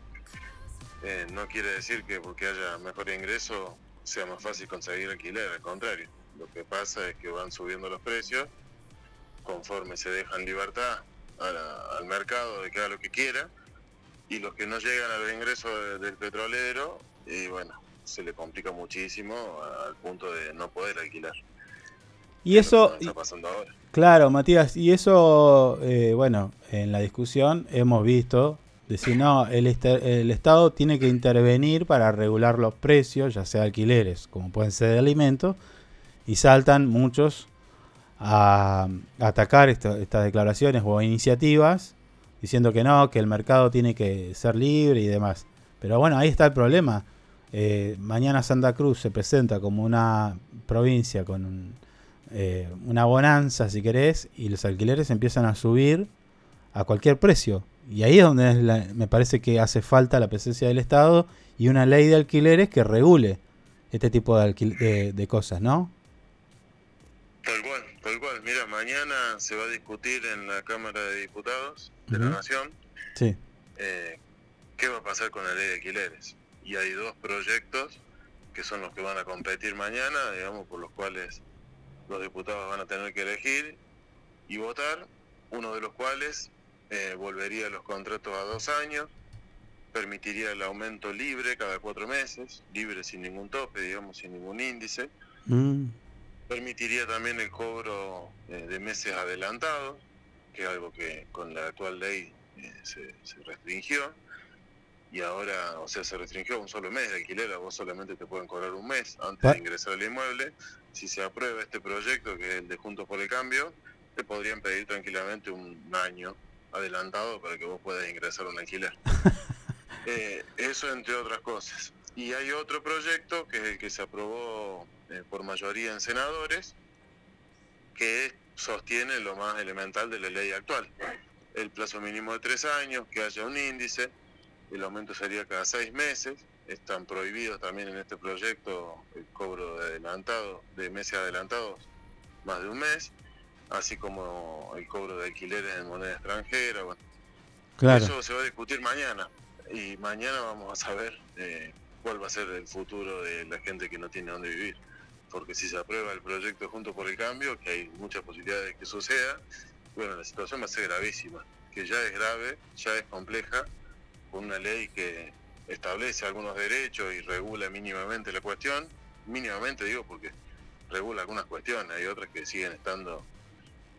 Eh, no quiere decir que porque haya mejor ingreso sea más fácil conseguir alquiler, al contrario. Lo que pasa es que van subiendo los precios conforme se dejan libertad al mercado de que haga lo que quiera y los que no llegan a los ingresos del petrolero, y bueno, se le complica muchísimo al punto de no poder alquilar. Y eso... Está pasando Claro, Matías, y eso, eh, bueno, en la discusión hemos visto Decir, no, el, el Estado tiene que intervenir para regular los precios, ya sea alquileres, como pueden ser de alimentos, y saltan muchos a, atacar estas declaraciones o iniciativas diciendo que no, que el mercado tiene que ser libre y demás. Pero bueno, ahí está el problema. Eh, mañana Santa Cruz se presenta como una provincia con eh, una bonanza, si querés, y los alquileres empiezan a subir a cualquier precio. Y ahí es donde me parece que hace falta la presencia del Estado y una ley de alquileres que regule este tipo de, de cosas, ¿no? Tal cual. Mira, mañana se va a discutir en la Cámara de Diputados de la Nación sí. Eh, qué va a pasar con la ley de alquileres. Y hay dos proyectos que son los que van a competir mañana, digamos, por los cuales los diputados van a tener que elegir y votar, uno de los cuales eh, volvería los contratos a dos años, permitiría el aumento libre cada cuatro meses, libre sin ningún tope, digamos, sin ningún índice. Mm. Permitiría también el cobro eh, de meses adelantados, que es algo que con la actual ley eh, se, restringió. Y ahora, o sea, se restringió a un solo mes de alquiler, a vos solamente te pueden cobrar un mes antes de ingresar al inmueble. Si se aprueba este proyecto, que es el de Juntos por el Cambio, te podrían pedir tranquilamente un año adelantado para que vos puedas ingresar a un alquiler. Eh, eso entre otras cosas. Y hay otro proyecto que es el que se aprobó eh, por mayoría en senadores que sostiene lo más elemental de la ley actual. El plazo mínimo de tres años, que haya un índice, el aumento sería cada seis meses, están prohibidos también en este proyecto el cobro de adelantado, de meses adelantados, más de un mes, así como el cobro de alquileres en moneda extranjera. claro. Eso se va a discutir mañana y mañana vamos a saber eh, cuál va a ser el futuro de la gente que no tiene dónde vivir. Porque si se aprueba el proyecto Junto por el Cambio, que hay muchas posibilidades de que suceda, bueno, la situación va a ser gravísima, que ya es grave, ya es compleja, con una ley que establece algunos derechos y regula mínimamente la cuestión, mínimamente digo porque regula algunas cuestiones, hay otras que siguen estando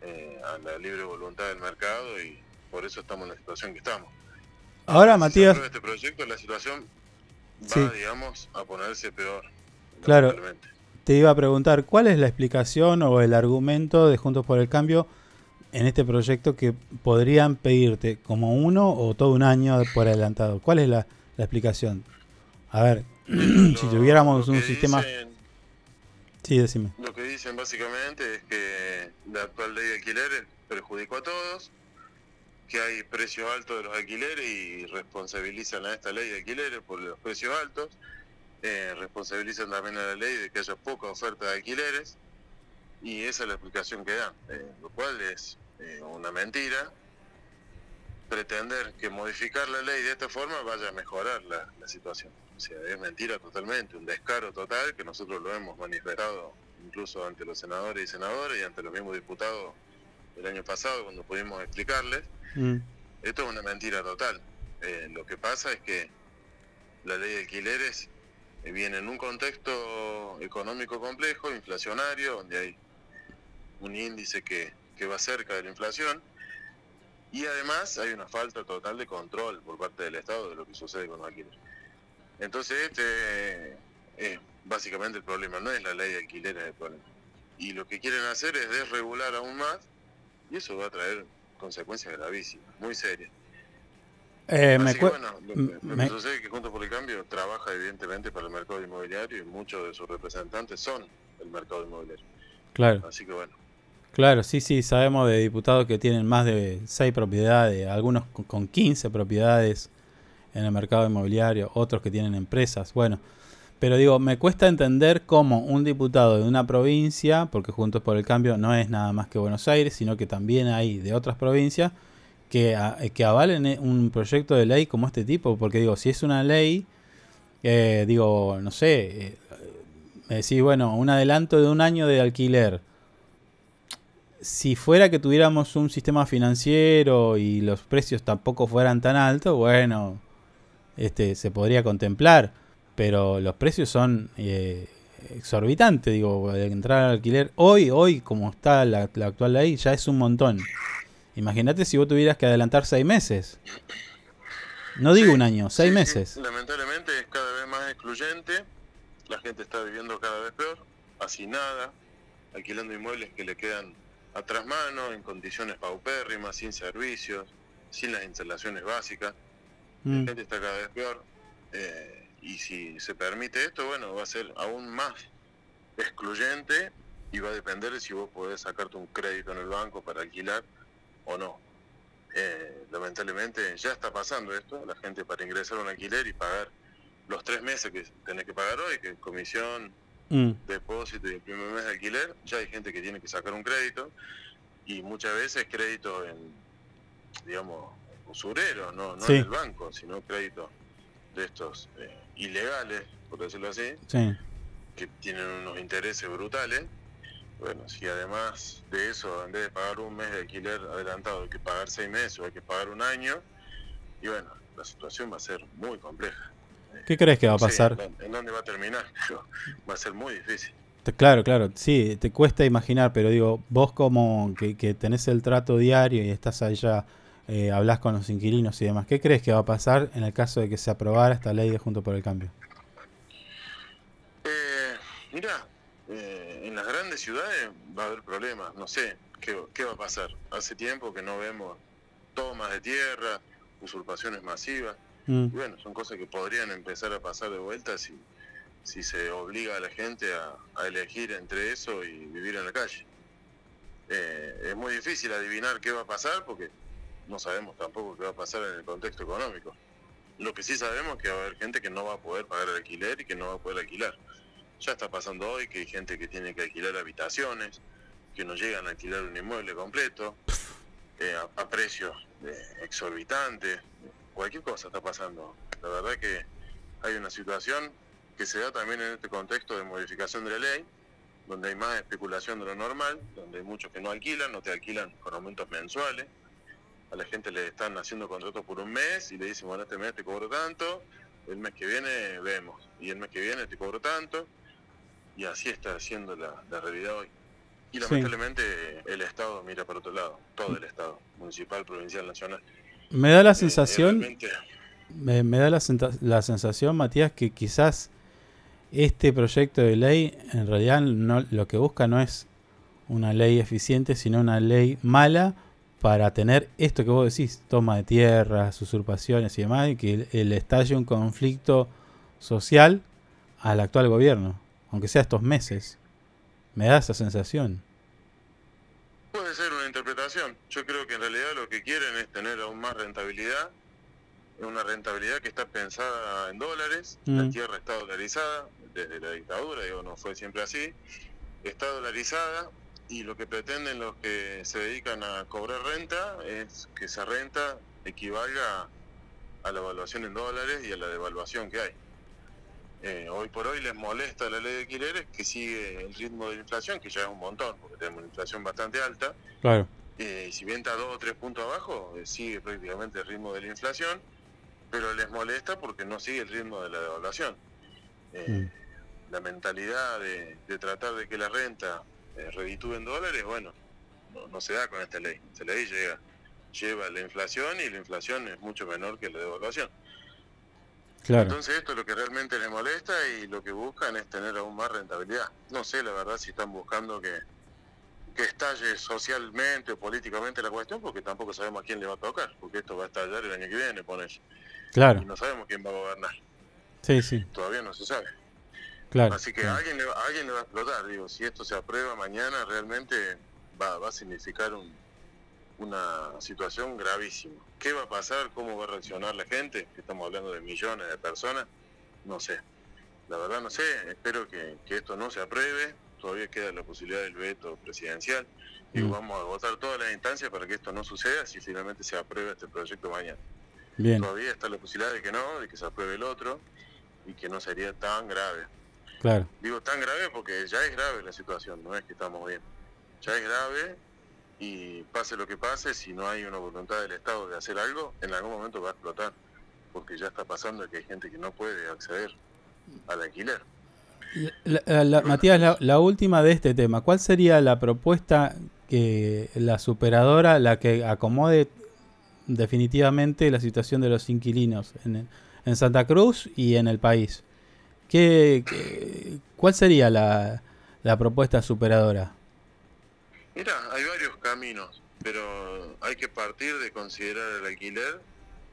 eh, a la libre voluntad del mercado y por eso estamos en la situación que estamos. Ahora, Matías. este proyecto, la situación va, digamos, a ponerse peor. Claro. Te iba a preguntar, ¿cuál es la explicación o el argumento de Juntos por el Cambio en este proyecto que podrían pedirte como uno o todo un año por adelantado? ¿Cuál es la, explicación? A ver, si tuviéramos un sistema... Sí, decime. Lo que dicen básicamente es que la actual ley de alquileres perjudicó a todos, que hay precios altos de los alquileres y responsabilizan a esta ley de alquileres por los precios altos. Eh, responsabilizan también a la ley de que haya poca oferta de alquileres y esa es la explicación que dan, eh, lo cual es eh, una mentira. Pretender que modificar la ley de esta forma vaya a mejorar la, la situación. O sea, es mentira totalmente, un descaro total que nosotros lo hemos manifestado incluso ante los senadores y senadoras y ante los mismos diputados el año pasado cuando pudimos explicarles Mm. Esto es una mentira total. Eh, lo que pasa es que la ley de alquileres viene en un contexto económico complejo, inflacionario, donde hay un índice que, va cerca de la inflación, y además hay una falta total de control por parte del Estado de lo que sucede con los alquileres. Entonces, este es básicamente el problema, no es la ley de alquileres el problema. Y lo que quieren hacer es desregular aún más, y eso va a traer consecuencias gravísimas, muy serias. Eh, me bueno, lo, que sucede es que Juntos por el Cambio trabaja evidentemente para el mercado inmobiliario y muchos de sus representantes son el mercado inmobiliario. Claro. Así que bueno. Claro, sí, sí, sabemos de diputados que tienen más de 6 propiedades, algunos con 15 propiedades en el mercado inmobiliario, otros que tienen empresas. Bueno, pero digo, me cuesta entender cómo un diputado de una provincia, porque Juntos por el Cambio no es nada más que Buenos Aires, sino que también hay de otras provincias, que, que avalen eh, un proyecto de ley como este tipo. Porque digo, si es una ley, eh, digo, no sé, eh, me decís, bueno, un adelanto de un año de alquiler. Si fuera que tuviéramos un sistema financiero y los precios tampoco fueran tan altos, bueno, este se podría contemplar pero los precios son eh, exorbitantes, digo, entrar al alquiler hoy, hoy como está la, actual ley, ya es un montón. Imagínate si vos tuvieras que adelantar seis meses. No digo un año, seis meses. lamentablemente es cada vez más excluyente, la gente está viviendo cada vez peor, así nada, alquilando inmuebles que le quedan atrás mano, en condiciones paupérrimas, sin servicios, sin las instalaciones básicas. La Mm. gente está cada vez peor. eh, y si se permite esto, bueno, va a ser aún más excluyente y va a depender de si vos podés sacarte un crédito en el banco para alquilar o no. Eh, lamentablemente ya está pasando esto, la gente para ingresar a un alquiler y pagar los tres meses que tenés que pagar hoy, que es comisión, Mm. depósito y el primer mes de alquiler, ya hay gente que tiene que sacar un crédito y muchas veces crédito en, digamos, usurero, no, no Sí. en el banco, sino crédito de estos eh, ilegales, por decirlo así, Sí. que tienen unos intereses brutales. Bueno, si además de eso, en vez de pagar un mes de alquiler adelantado, hay que pagar seis meses o hay que pagar un año, y bueno, la situación va a ser muy compleja. ¿Qué crees que va a pasar? en dónde- ¿En dónde va a terminar? Va a ser muy difícil. Claro, claro, sí, te cuesta imaginar, pero digo, vos como que, que tenés el trato diario y estás allá, eh, hablas con los inquilinos y demás, ¿qué crees que va a pasar en el caso de que se aprobara esta ley de Junto por el Cambio? Eh, mira, eh, en las grandes ciudades va a haber problemas, no sé qué, qué va a pasar. Hace tiempo que no vemos tomas de tierra, usurpaciones masivas. Mm. Y bueno, son cosas que podrían empezar a pasar de vuelta si, si se obliga a la gente a, a elegir entre eso y vivir en la calle. Eh, es muy difícil adivinar qué va a pasar porque no sabemos tampoco qué va a pasar en el contexto económico. Lo que sí sabemos es que va a haber gente que no va a poder pagar el alquiler y que no va a poder alquilar. Ya está pasando hoy que hay gente que tiene que alquilar habitaciones, que no llegan a alquilar un inmueble completo, eh, a, a precios eh, exorbitantes, cualquier cosa está pasando. La verdad que hay una situación que se da también en este contexto de modificación de la ley, donde hay más especulación de lo normal, donde hay muchos que no alquilan, no te alquilan con aumentos mensuales. A la gente le están haciendo contratos por un mes y le dicen, bueno, este mes te cobro tanto, el mes que viene vemos, y el mes que viene te cobro tanto, y así está siendo la, la realidad hoy. Y Sí. lamentablemente el Estado mira para otro lado, todo el Estado, municipal, provincial, nacional. Me da la Eh, sensación, me, me da la, la sensación, Matías, que quizás este proyecto de ley en realidad no, lo que busca no es una ley eficiente, sino una ley mala para tener esto que vos decís, toma de tierras, usurpaciones y demás, y que el, el estalle un conflicto social al actual gobierno, aunque sea estos meses. Me da esa sensación. Puede ser una interpretación. Yo creo que en realidad lo que quieren es tener aún más rentabilidad, una rentabilidad que está pensada en dólares, la Mm. tierra está dolarizada, desde la dictadura, digo, no fue siempre así, está dolarizada y lo que pretenden los que se dedican a cobrar renta es que esa renta equivalga a la evaluación en dólares y a la devaluación que hay. Eh, hoy por hoy les molesta la ley de alquileres que sigue el ritmo de la inflación, que ya es un montón, porque tenemos una inflación bastante alta. Claro. Eh, y si bien está dos o tres puntos abajo, eh, sigue prácticamente el ritmo de la inflación, pero les molesta porque no sigue el ritmo de la devaluación. Eh, La mentalidad de, de tratar de que la renta eh, reditúe en dólares, bueno, no, no se da con esta ley. Esta ley llega, lleva la inflación y la inflación es mucho menor que la devaluación. Claro. Entonces esto es lo que realmente les molesta y lo que buscan es tener aún más rentabilidad. No sé la verdad si están buscando que, que estalle socialmente o políticamente la cuestión, porque tampoco sabemos a quién le va a tocar, porque esto va a estallar el año que viene, pones. Claro. Y no sabemos quién va a gobernar. Sí, sí, Todavía no se sabe. claro. Así que claro. a alguien, le, va- a alguien le va a explotar, digo, si esto se aprueba mañana, realmente va, va a significar un- una situación gravísima. ¿Qué va a pasar? ¿Cómo va a reaccionar la gente? Estamos hablando de millones de personas, no sé. La verdad no sé, espero que, que esto no se apruebe, todavía queda la posibilidad del veto presidencial. Digo, Mm. vamos a agotar todas las instancias para que esto no suceda si finalmente se aprueba este proyecto mañana. Bien. Todavía está la posibilidad de que no, de que se apruebe el otro y que no sería tan grave. Claro. Digo tan grave porque ya es grave la situación, no es que estamos bien. Ya es grave y pase lo que pase, si no hay una voluntad del Estado de hacer algo, en algún momento va a explotar. Porque ya está pasando que hay gente que no puede acceder al alquiler. La- la- la- Matías, la, última de este tema, ¿cuál sería la propuesta que la superadora, la que acomode definitivamente la situación de los inquilinos en, en Santa Cruz y en el país. ¿Qué, qué cuál sería la propuesta superadora? Mira, hay varios caminos, pero hay que partir de considerar el alquiler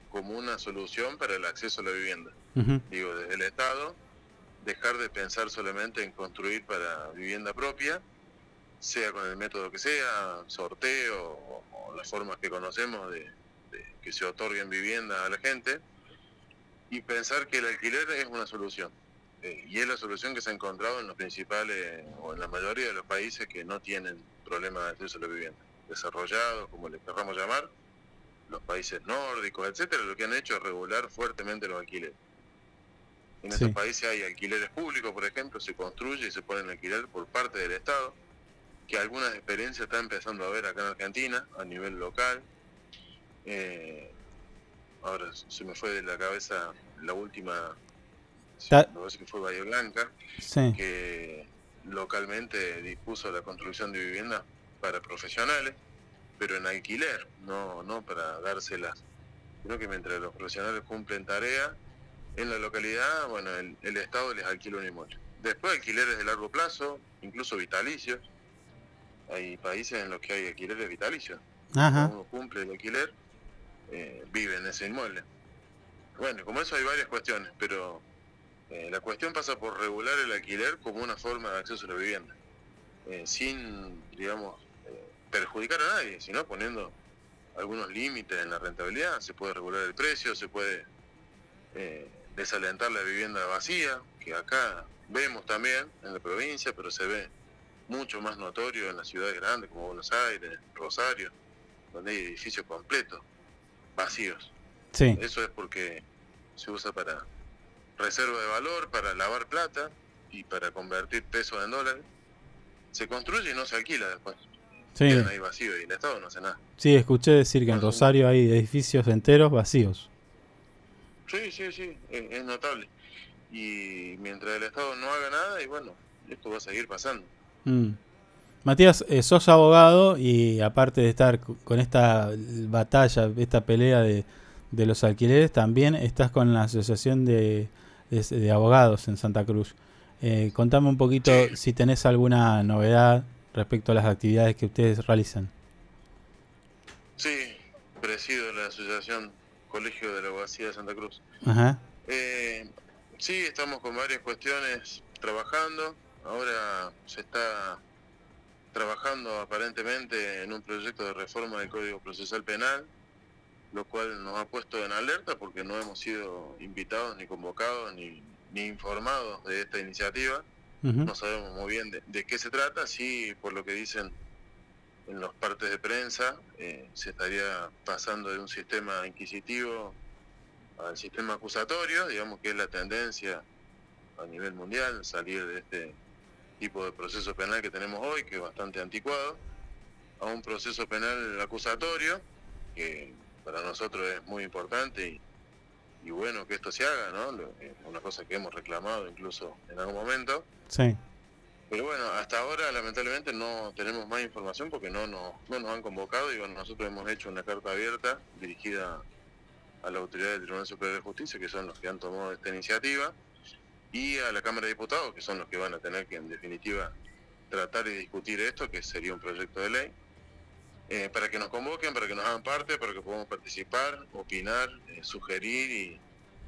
como una solución para el acceso a la vivienda. Digo, desde el Estado, dejar de pensar solamente en construir para vivienda propia, sea con el método que sea, sorteo o, las formas que conocemos de, que se otorguen viviendas a la gente, y pensar que el alquiler es una solución. Eh, y es la solución que se ha encontrado en los principales o en la mayoría de los países que no tienen problemas de acceso a la vivienda. Desarrollados, como les querramos llamar, los países nórdicos, etcétera, lo que han hecho es regular fuertemente los alquileres. En estos países hay alquileres públicos, por ejemplo, se construye y se pueden alquiler por parte del Estado, que algunas experiencias están empezando a ver acá en Argentina, a nivel local. Eh, ahora se me fue de la cabeza la última, no sé que fue Bahía Blanca, que localmente dispuso la construcción de viviendas para profesionales pero en alquiler, no, no para dárselas. Creo que mientras los profesionales cumplen tarea, en la localidad, bueno, el, Estado les alquila un inmueble. Después alquileres de largo plazo, incluso vitalicios. Hay países en los que hay alquileres vitalicios. Uno cumple el alquiler, eh, vive en ese inmueble. Bueno, como eso hay varias cuestiones, pero eh, la cuestión pasa por regular el alquiler como una forma de acceso a la vivienda, eh, sin, digamos, perjudicar a nadie, sino poniendo algunos límites en la rentabilidad, se puede regular el precio, se puede eh, desalentar la vivienda vacía, que acá vemos también en la provincia, pero se ve mucho más notorio en las ciudades grandes como Buenos Aires, Rosario, donde hay edificios completos, vacíos. Sí. Eso es porque se usa para reserva de valor, para lavar plata y para convertir pesos en dólares. Se construye y no se alquila después. Sí. ahí vacíos y el Estado no hace nada. Sí, escuché decir que en Rosario hay edificios enteros vacíos. Sí, sí, sí, es, notable. Y mientras el Estado no haga nada, y bueno, esto va a seguir pasando. Mm. Matías, eh, sos abogado y aparte de estar con esta batalla, esta pelea de, de los alquileres, también estás con la Asociación de, de, Abogados en Santa Cruz. Eh, contame un poquito si tenés alguna novedad respecto a las actividades que ustedes realizan. Sí, presido la Asociación Colegio de la Abogacía de Santa Cruz. Eh, sí, estamos con varias cuestiones trabajando. Ahora se está trabajando aparentemente en un proyecto de reforma del Código Procesal Penal, lo cual nos ha puesto en alerta porque no hemos sido invitados ni convocados ni, ni informados de esta iniciativa. No sabemos muy bien de, qué se trata, sí, por lo que dicen en los partes de prensa, eh, se estaría pasando de un sistema inquisitivo al sistema acusatorio, digamos que es la tendencia a nivel mundial, salir de este tipo de proceso penal que tenemos hoy, que es bastante anticuado, a un proceso penal acusatorio, que para nosotros es muy importante y, bueno que esto se haga, ¿no? Es una cosa que hemos reclamado incluso en algún momento. Sí. Pero bueno, hasta ahora lamentablemente no tenemos más información porque no, no, no nos han convocado y bueno, nosotros hemos hecho una carta abierta dirigida a la autoridad del Tribunal Superior de Justicia, que son los que han tomado esta iniciativa, y a la Cámara de Diputados, que son los que van a tener que en definitiva tratar y discutir esto, que sería un proyecto de ley, eh, para que nos convoquen, para que nos hagan parte, para que podamos participar, opinar, eh, sugerir y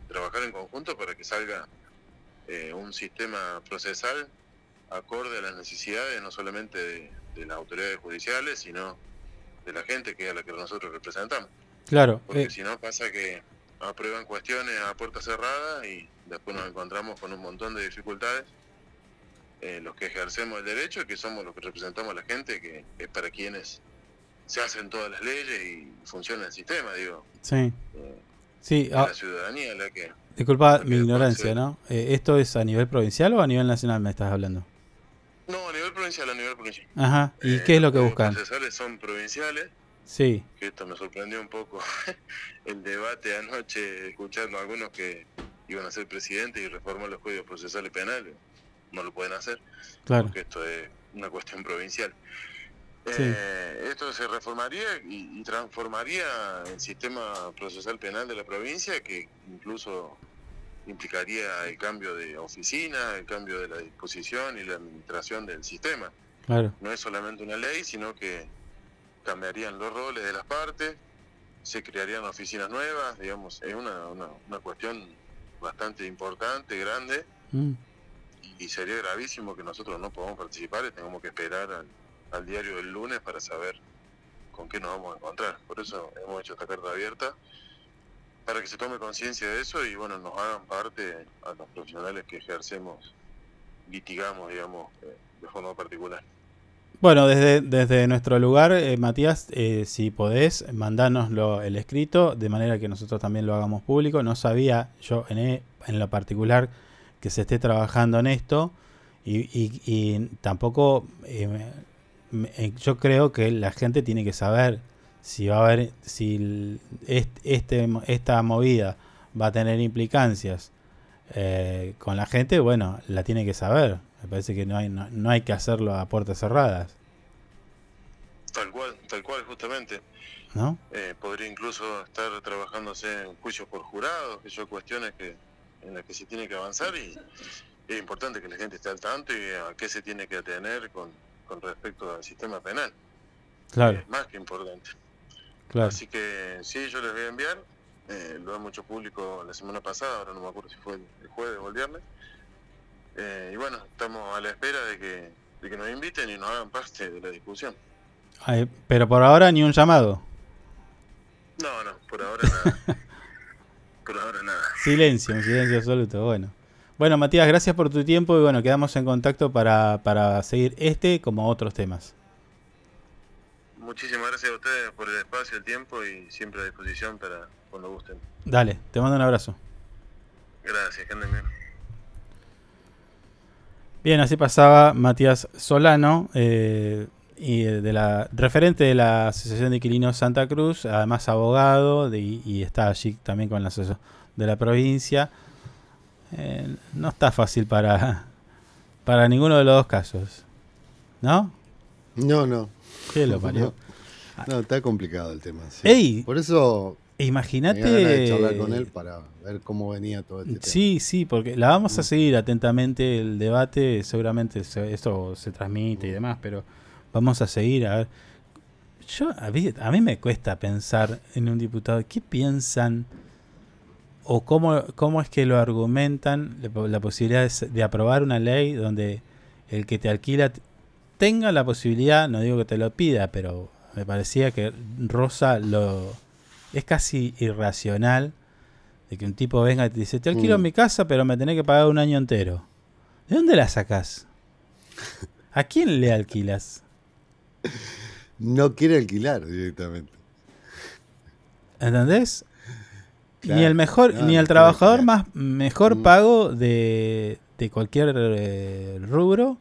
trabajar en conjunto para que salga eh, un sistema procesal acorde a las necesidades no solamente de, las autoridades judiciales, sino de la gente que es a la que nosotros representamos. Claro. Porque eh. si no pasa que aprueban cuestiones a puerta cerrada y después nos encontramos con un montón de dificultades. Eh, los que ejercemos el derecho, que somos los que representamos a la gente, que es para quienes se hacen todas las leyes y funciona el sistema, digo. Sí. sí. La ah. ciudadanía la que Disculpa mi ignorancia, ¿no? Eh, ¿Esto es a nivel provincial o a nivel nacional me estás hablando? No, a nivel provincial, a nivel provincial. Ajá, ¿y eh, qué es lo que buscan? Los procesales son provinciales. Sí. Que esto me sorprendió un poco el debate anoche, escuchando a algunos que iban a ser presidentes y reformar los códigos procesales penales. No lo pueden hacer. Claro. Porque esto es una cuestión provincial. Eh, esto se reformaría y, y, transformaría el sistema procesal penal de la provincia, que incluso implicaría el cambio de oficina, el cambio de la disposición y la administración del sistema. Claro. No es solamente una ley, sino que cambiarían los roles de las partes, se crearían oficinas nuevas, digamos, es una, una, una cuestión bastante importante, grande, Mm. y sería gravísimo que nosotros no podamos participar y tengamos que esperar al, al diario del lunes para saber con qué nos vamos a encontrar. Por eso hemos hecho esta carta abierta, para que se tome conciencia de eso y bueno, nos hagan parte a los profesionales que ejercemos, litigamos, digamos, eh, de forma particular. Bueno, desde, desde nuestro lugar, eh, Matías, eh, si podés, mandanoslo el escrito, de manera que nosotros también lo hagamos público. No sabía yo en, e- en lo particular que se esté trabajando en esto y, y- y tampoco eh, yo creo que la gente tiene que saber si va a haber, si este, esta movida va a tener implicancias eh, con la gente, bueno, la tiene que saber. Me parece que no hay, no, no hay que hacerlo a puertas cerradas, Tal cual, tal cual, justamente. ¿no? Eh, podría incluso estar trabajándose en juicios por jurados, que son cuestiones que en las que se tiene que avanzar y es importante que la gente esté al tanto y a qué se tiene que atener con, con respecto al sistema penal. Claro, Es más que importante. claro. Así que sí, yo les voy a enviar. eh, lo hemos hecho público la semana pasada, ahora no me acuerdo si fue el, jueves o el viernes. Eh, y bueno, estamos a la espera de que, de que nos inviten y nos hagan parte de la discusión. Ay, pero por ahora ni un llamado. No, no, por ahora nada. por ahora nada. Silencio, silencio absoluto. Bueno. Bueno, Matías, gracias por tu tiempo y bueno, quedamos en contacto para, para seguir este como otros temas. Muchísimas gracias a ustedes por el espacio, el tiempo y siempre a disposición para cuando gusten. Dale, te mando un abrazo. Gracias, que anden bien. Bien, así pasaba Matías Solano, eh, y de la referente de la Asociación de Inquilinos Santa Cruz, además abogado, de- y está allí también con la asociación de la provincia. Eh, no está fácil para, para ninguno de los dos casos, ¿no? No, no. ¿Qué lo parió? No, no, está complicado el tema. sí. Ey, Por eso Imagínate. charlar con él para ver cómo venía todo este tema. Sí, sí, porque la vamos a seguir atentamente el debate, seguramente se- esto se transmite y demás, pero vamos a seguir a ver. Yo a mí, a mí me cuesta pensar en un diputado, ¿qué piensan o cómo, cómo es que lo argumentan la, po- la posibilidad de, de aprobar una ley donde el que te alquila tenga la posibilidad, no digo que te lo pida, pero me parecía que Rosa lo es casi irracional de que un tipo venga y te dice, te alquilo Mm. mi casa, pero me tenés que pagar un año entero. ¿De dónde la sacás? ¿A quién le alquilas? No quiere alquilar directamente. ¿Entendés? Ni el mejor, no, ni no el trabajador más mejor Mm. pago de, de cualquier eh, rubro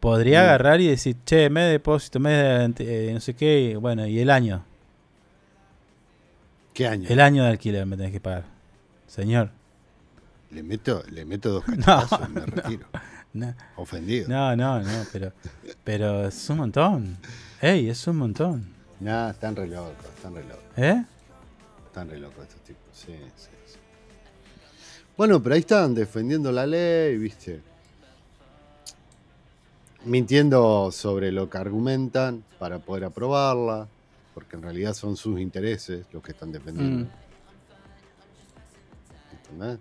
podría Mm. agarrar y decir, che, me depósito, me de eh, no sé qué, y bueno, y el año. ¿Qué año? El año de alquiler me tenés que pagar. Señor. Le meto, le meto dos No, cachetazos me no, retiro. no. Ofendido. No, no, no, pero, pero es un montón. Ey, es un montón. Nah, están re locos, están re locos. ¿Eh? Están re locos estos tipos. Sí, sí, sí. Bueno, pero ahí están defendiendo la ley, viste. Mintiendo sobre lo que argumentan para poder aprobarla, porque en realidad son sus intereses los que están defendiendo. Mm. ¿Entendés?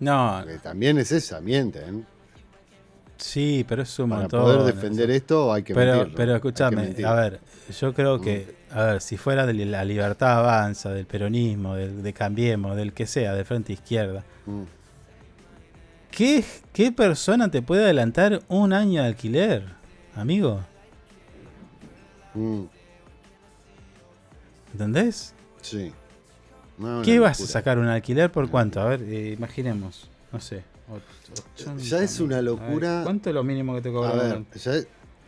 No, Porque también es esa, mienten. sí, pero es un Para montón. poder defender esto hay que pero, mentirlo, pero escúchame, a ver, yo creo que, a ver, si fuera de la libertad avanza, del peronismo, del, de Cambiemos, del que sea, de frente izquierda, Mm. ¿qué, ¿qué persona te puede adelantar un año de alquiler, amigo? Mm, ¿Entendés? sí. No, ¿Qué vas a sacar un alquiler por cuánto? A ver, eh, imaginemos, no sé. Ya es una ver, locura. ¿Cuánto es lo mínimo que te cobran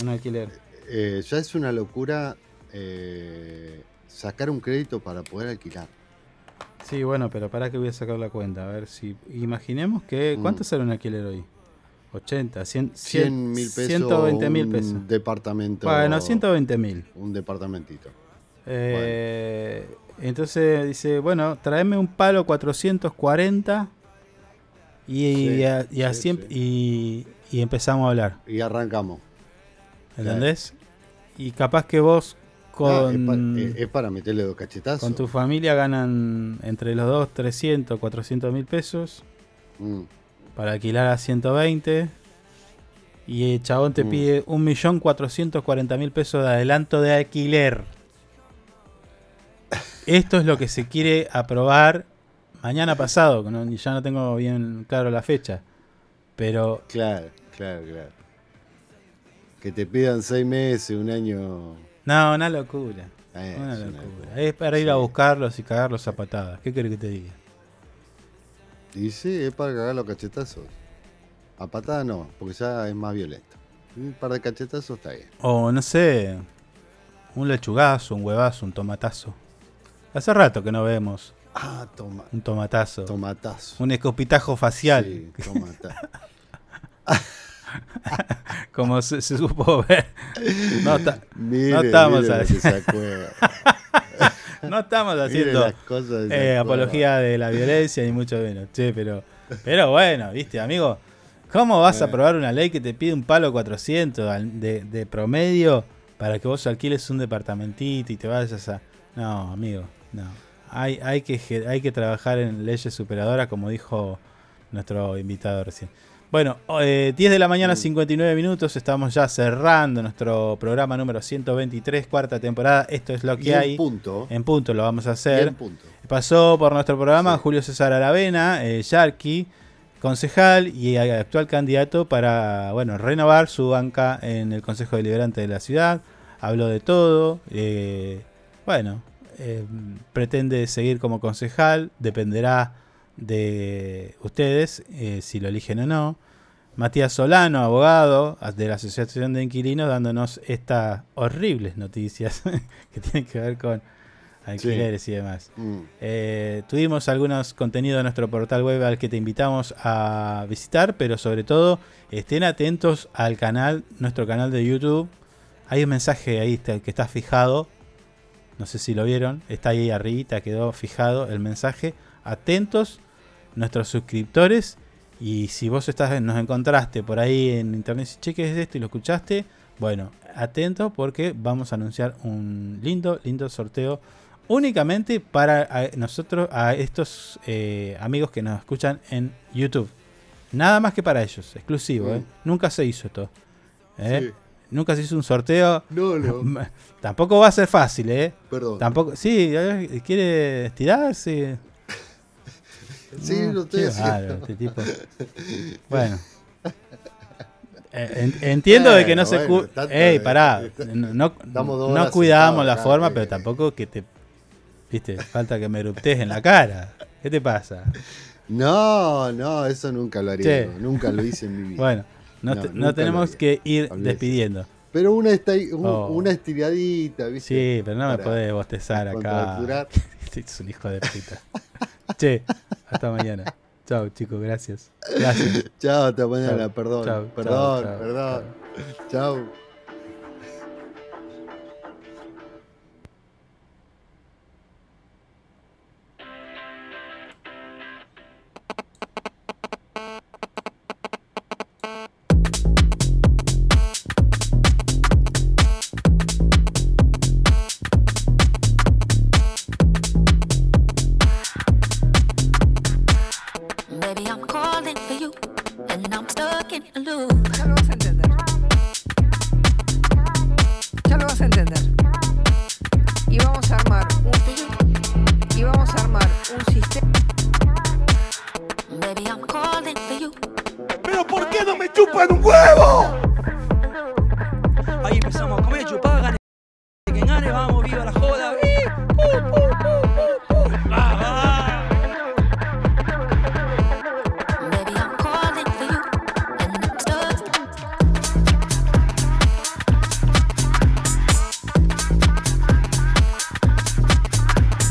un alquiler? Eh, ya es una locura eh, sacar un crédito para poder alquilar. Sí, bueno, pero para que voy a sacar la cuenta. A ver si. Imaginemos que. ¿Cuánto Mm. sale un alquiler hoy? 80, 100, 100 mil pesos. 120 mil un pesos. departamento. Bueno, 120 mil. Un departamentito. Eh, Entonces dice, bueno, tráeme un palo 440 y, Sí, y a- y sí, así y, y empezamos a hablar. Y arrancamos. ¿Entendés? Y capaz que vos No, es, con, pa- es- es para meterle dos cachetazos. con tu familia ganan entre los dos 300, 400 mil pesos Mm. para alquilar a 120. Y el chabón te Mm. pide 1.440.000 pesos de adelanto de alquiler. Esto es lo que se quiere aprobar mañana pasado, no- ya no tengo bien claro la fecha. Pero Claro, claro, claro. Que te pidan seis meses, un año. no, una locura. Eh, Una es una locura. Es para ir a buscarlos y cagarlos a patadas. ¿Qué querés que te diga? Y sí, es para cagar los cachetazos. A patada no, porque ya es más violento. Un par de cachetazos está bien. O no sé, un lechugazo, un huevazo, un tomatazo. Hace rato que no vemos Ah, toma. un tomatazo. Tomatazo. Un escopitajo facial. Sí, tomata. Como se, se supo ver. No, ta- Mire, no estamos acuerda. no estamos haciendo eh, apología de la violencia ni mucho menos. Che, pero, pero bueno, viste, amigo. ¿Cómo vas a aprobar una ley que te pide un palo 400 al- de, de promedio para que vos alquiles un departamentito y te vayas a... No, amigo, no. Hay, hay, que, hay que trabajar en leyes superadoras, como dijo nuestro invitado recién. Bueno, eh, 10 de la mañana, 59 minutos. Estamos ya cerrando nuestro programa número 123, cuarta temporada. Esto es lo que Y en hay. punto. En punto lo vamos a hacer. en punto. Pasó por nuestro programa Julio César Aravena, eh, Yarki, concejal y actual candidato para bueno renovar su banca en el Consejo Deliberante de la ciudad. Habló de todo. eh, bueno, eh, pretende seguir como concejal. Dependerá de ustedes eh, si lo eligen o no. Matías Solano, abogado de la Asociación de Inquilinos, dándonos estas horribles noticias que tienen que ver con alquileres y demás. Mm. Eh, tuvimos algunos contenidos en nuestro portal web al que te invitamos a visitar, pero sobre todo estén atentos al canal, nuestro canal de YouTube. Hay un mensaje ahí que está fijado, no sé si lo vieron, está ahí arribita, quedó fijado el mensaje. Atentos nuestros suscriptores y si vos estás nos encontraste por ahí en internet y cheques esto y lo escuchaste, bueno, atentos porque vamos a anunciar un lindo, lindo sorteo únicamente para nosotros, a estos eh, amigos que nos escuchan en YouTube. Nada más que para ellos, exclusivo. ¿eh? Nunca se hizo esto. ¿eh? Sí. Nunca se hizo un sorteo. No, no. Tampoco va a ser fácil, ¿eh? Perdón. Tampoco, sí, quiere estirarse. Sí, lo estoy qué haciendo. bárbaro, este tipo. Bueno. Eh, en- entiendo de que no se... Bueno, Ey, pará. No, sentados la forma, eh. pero tampoco que te... Viste, falta que me eruptes en la cara. ¿Qué te pasa? No, no, eso nunca lo haría. Nunca lo hice en mi vida. Bueno, no, No, te- no nunca lo tenemos que ir Olvídese. despidiendo. Pero una, esta, un- Oh. una estiradita, ¿viste? Sí, pero no me podés bostezar acá. contracturar. es un hijo de puta. che, hasta mañana. Chao, chicos, gracias. Gracias. Chao, hasta mañana, Chao, perdón. chao, perdón, chao, perdón. Chao.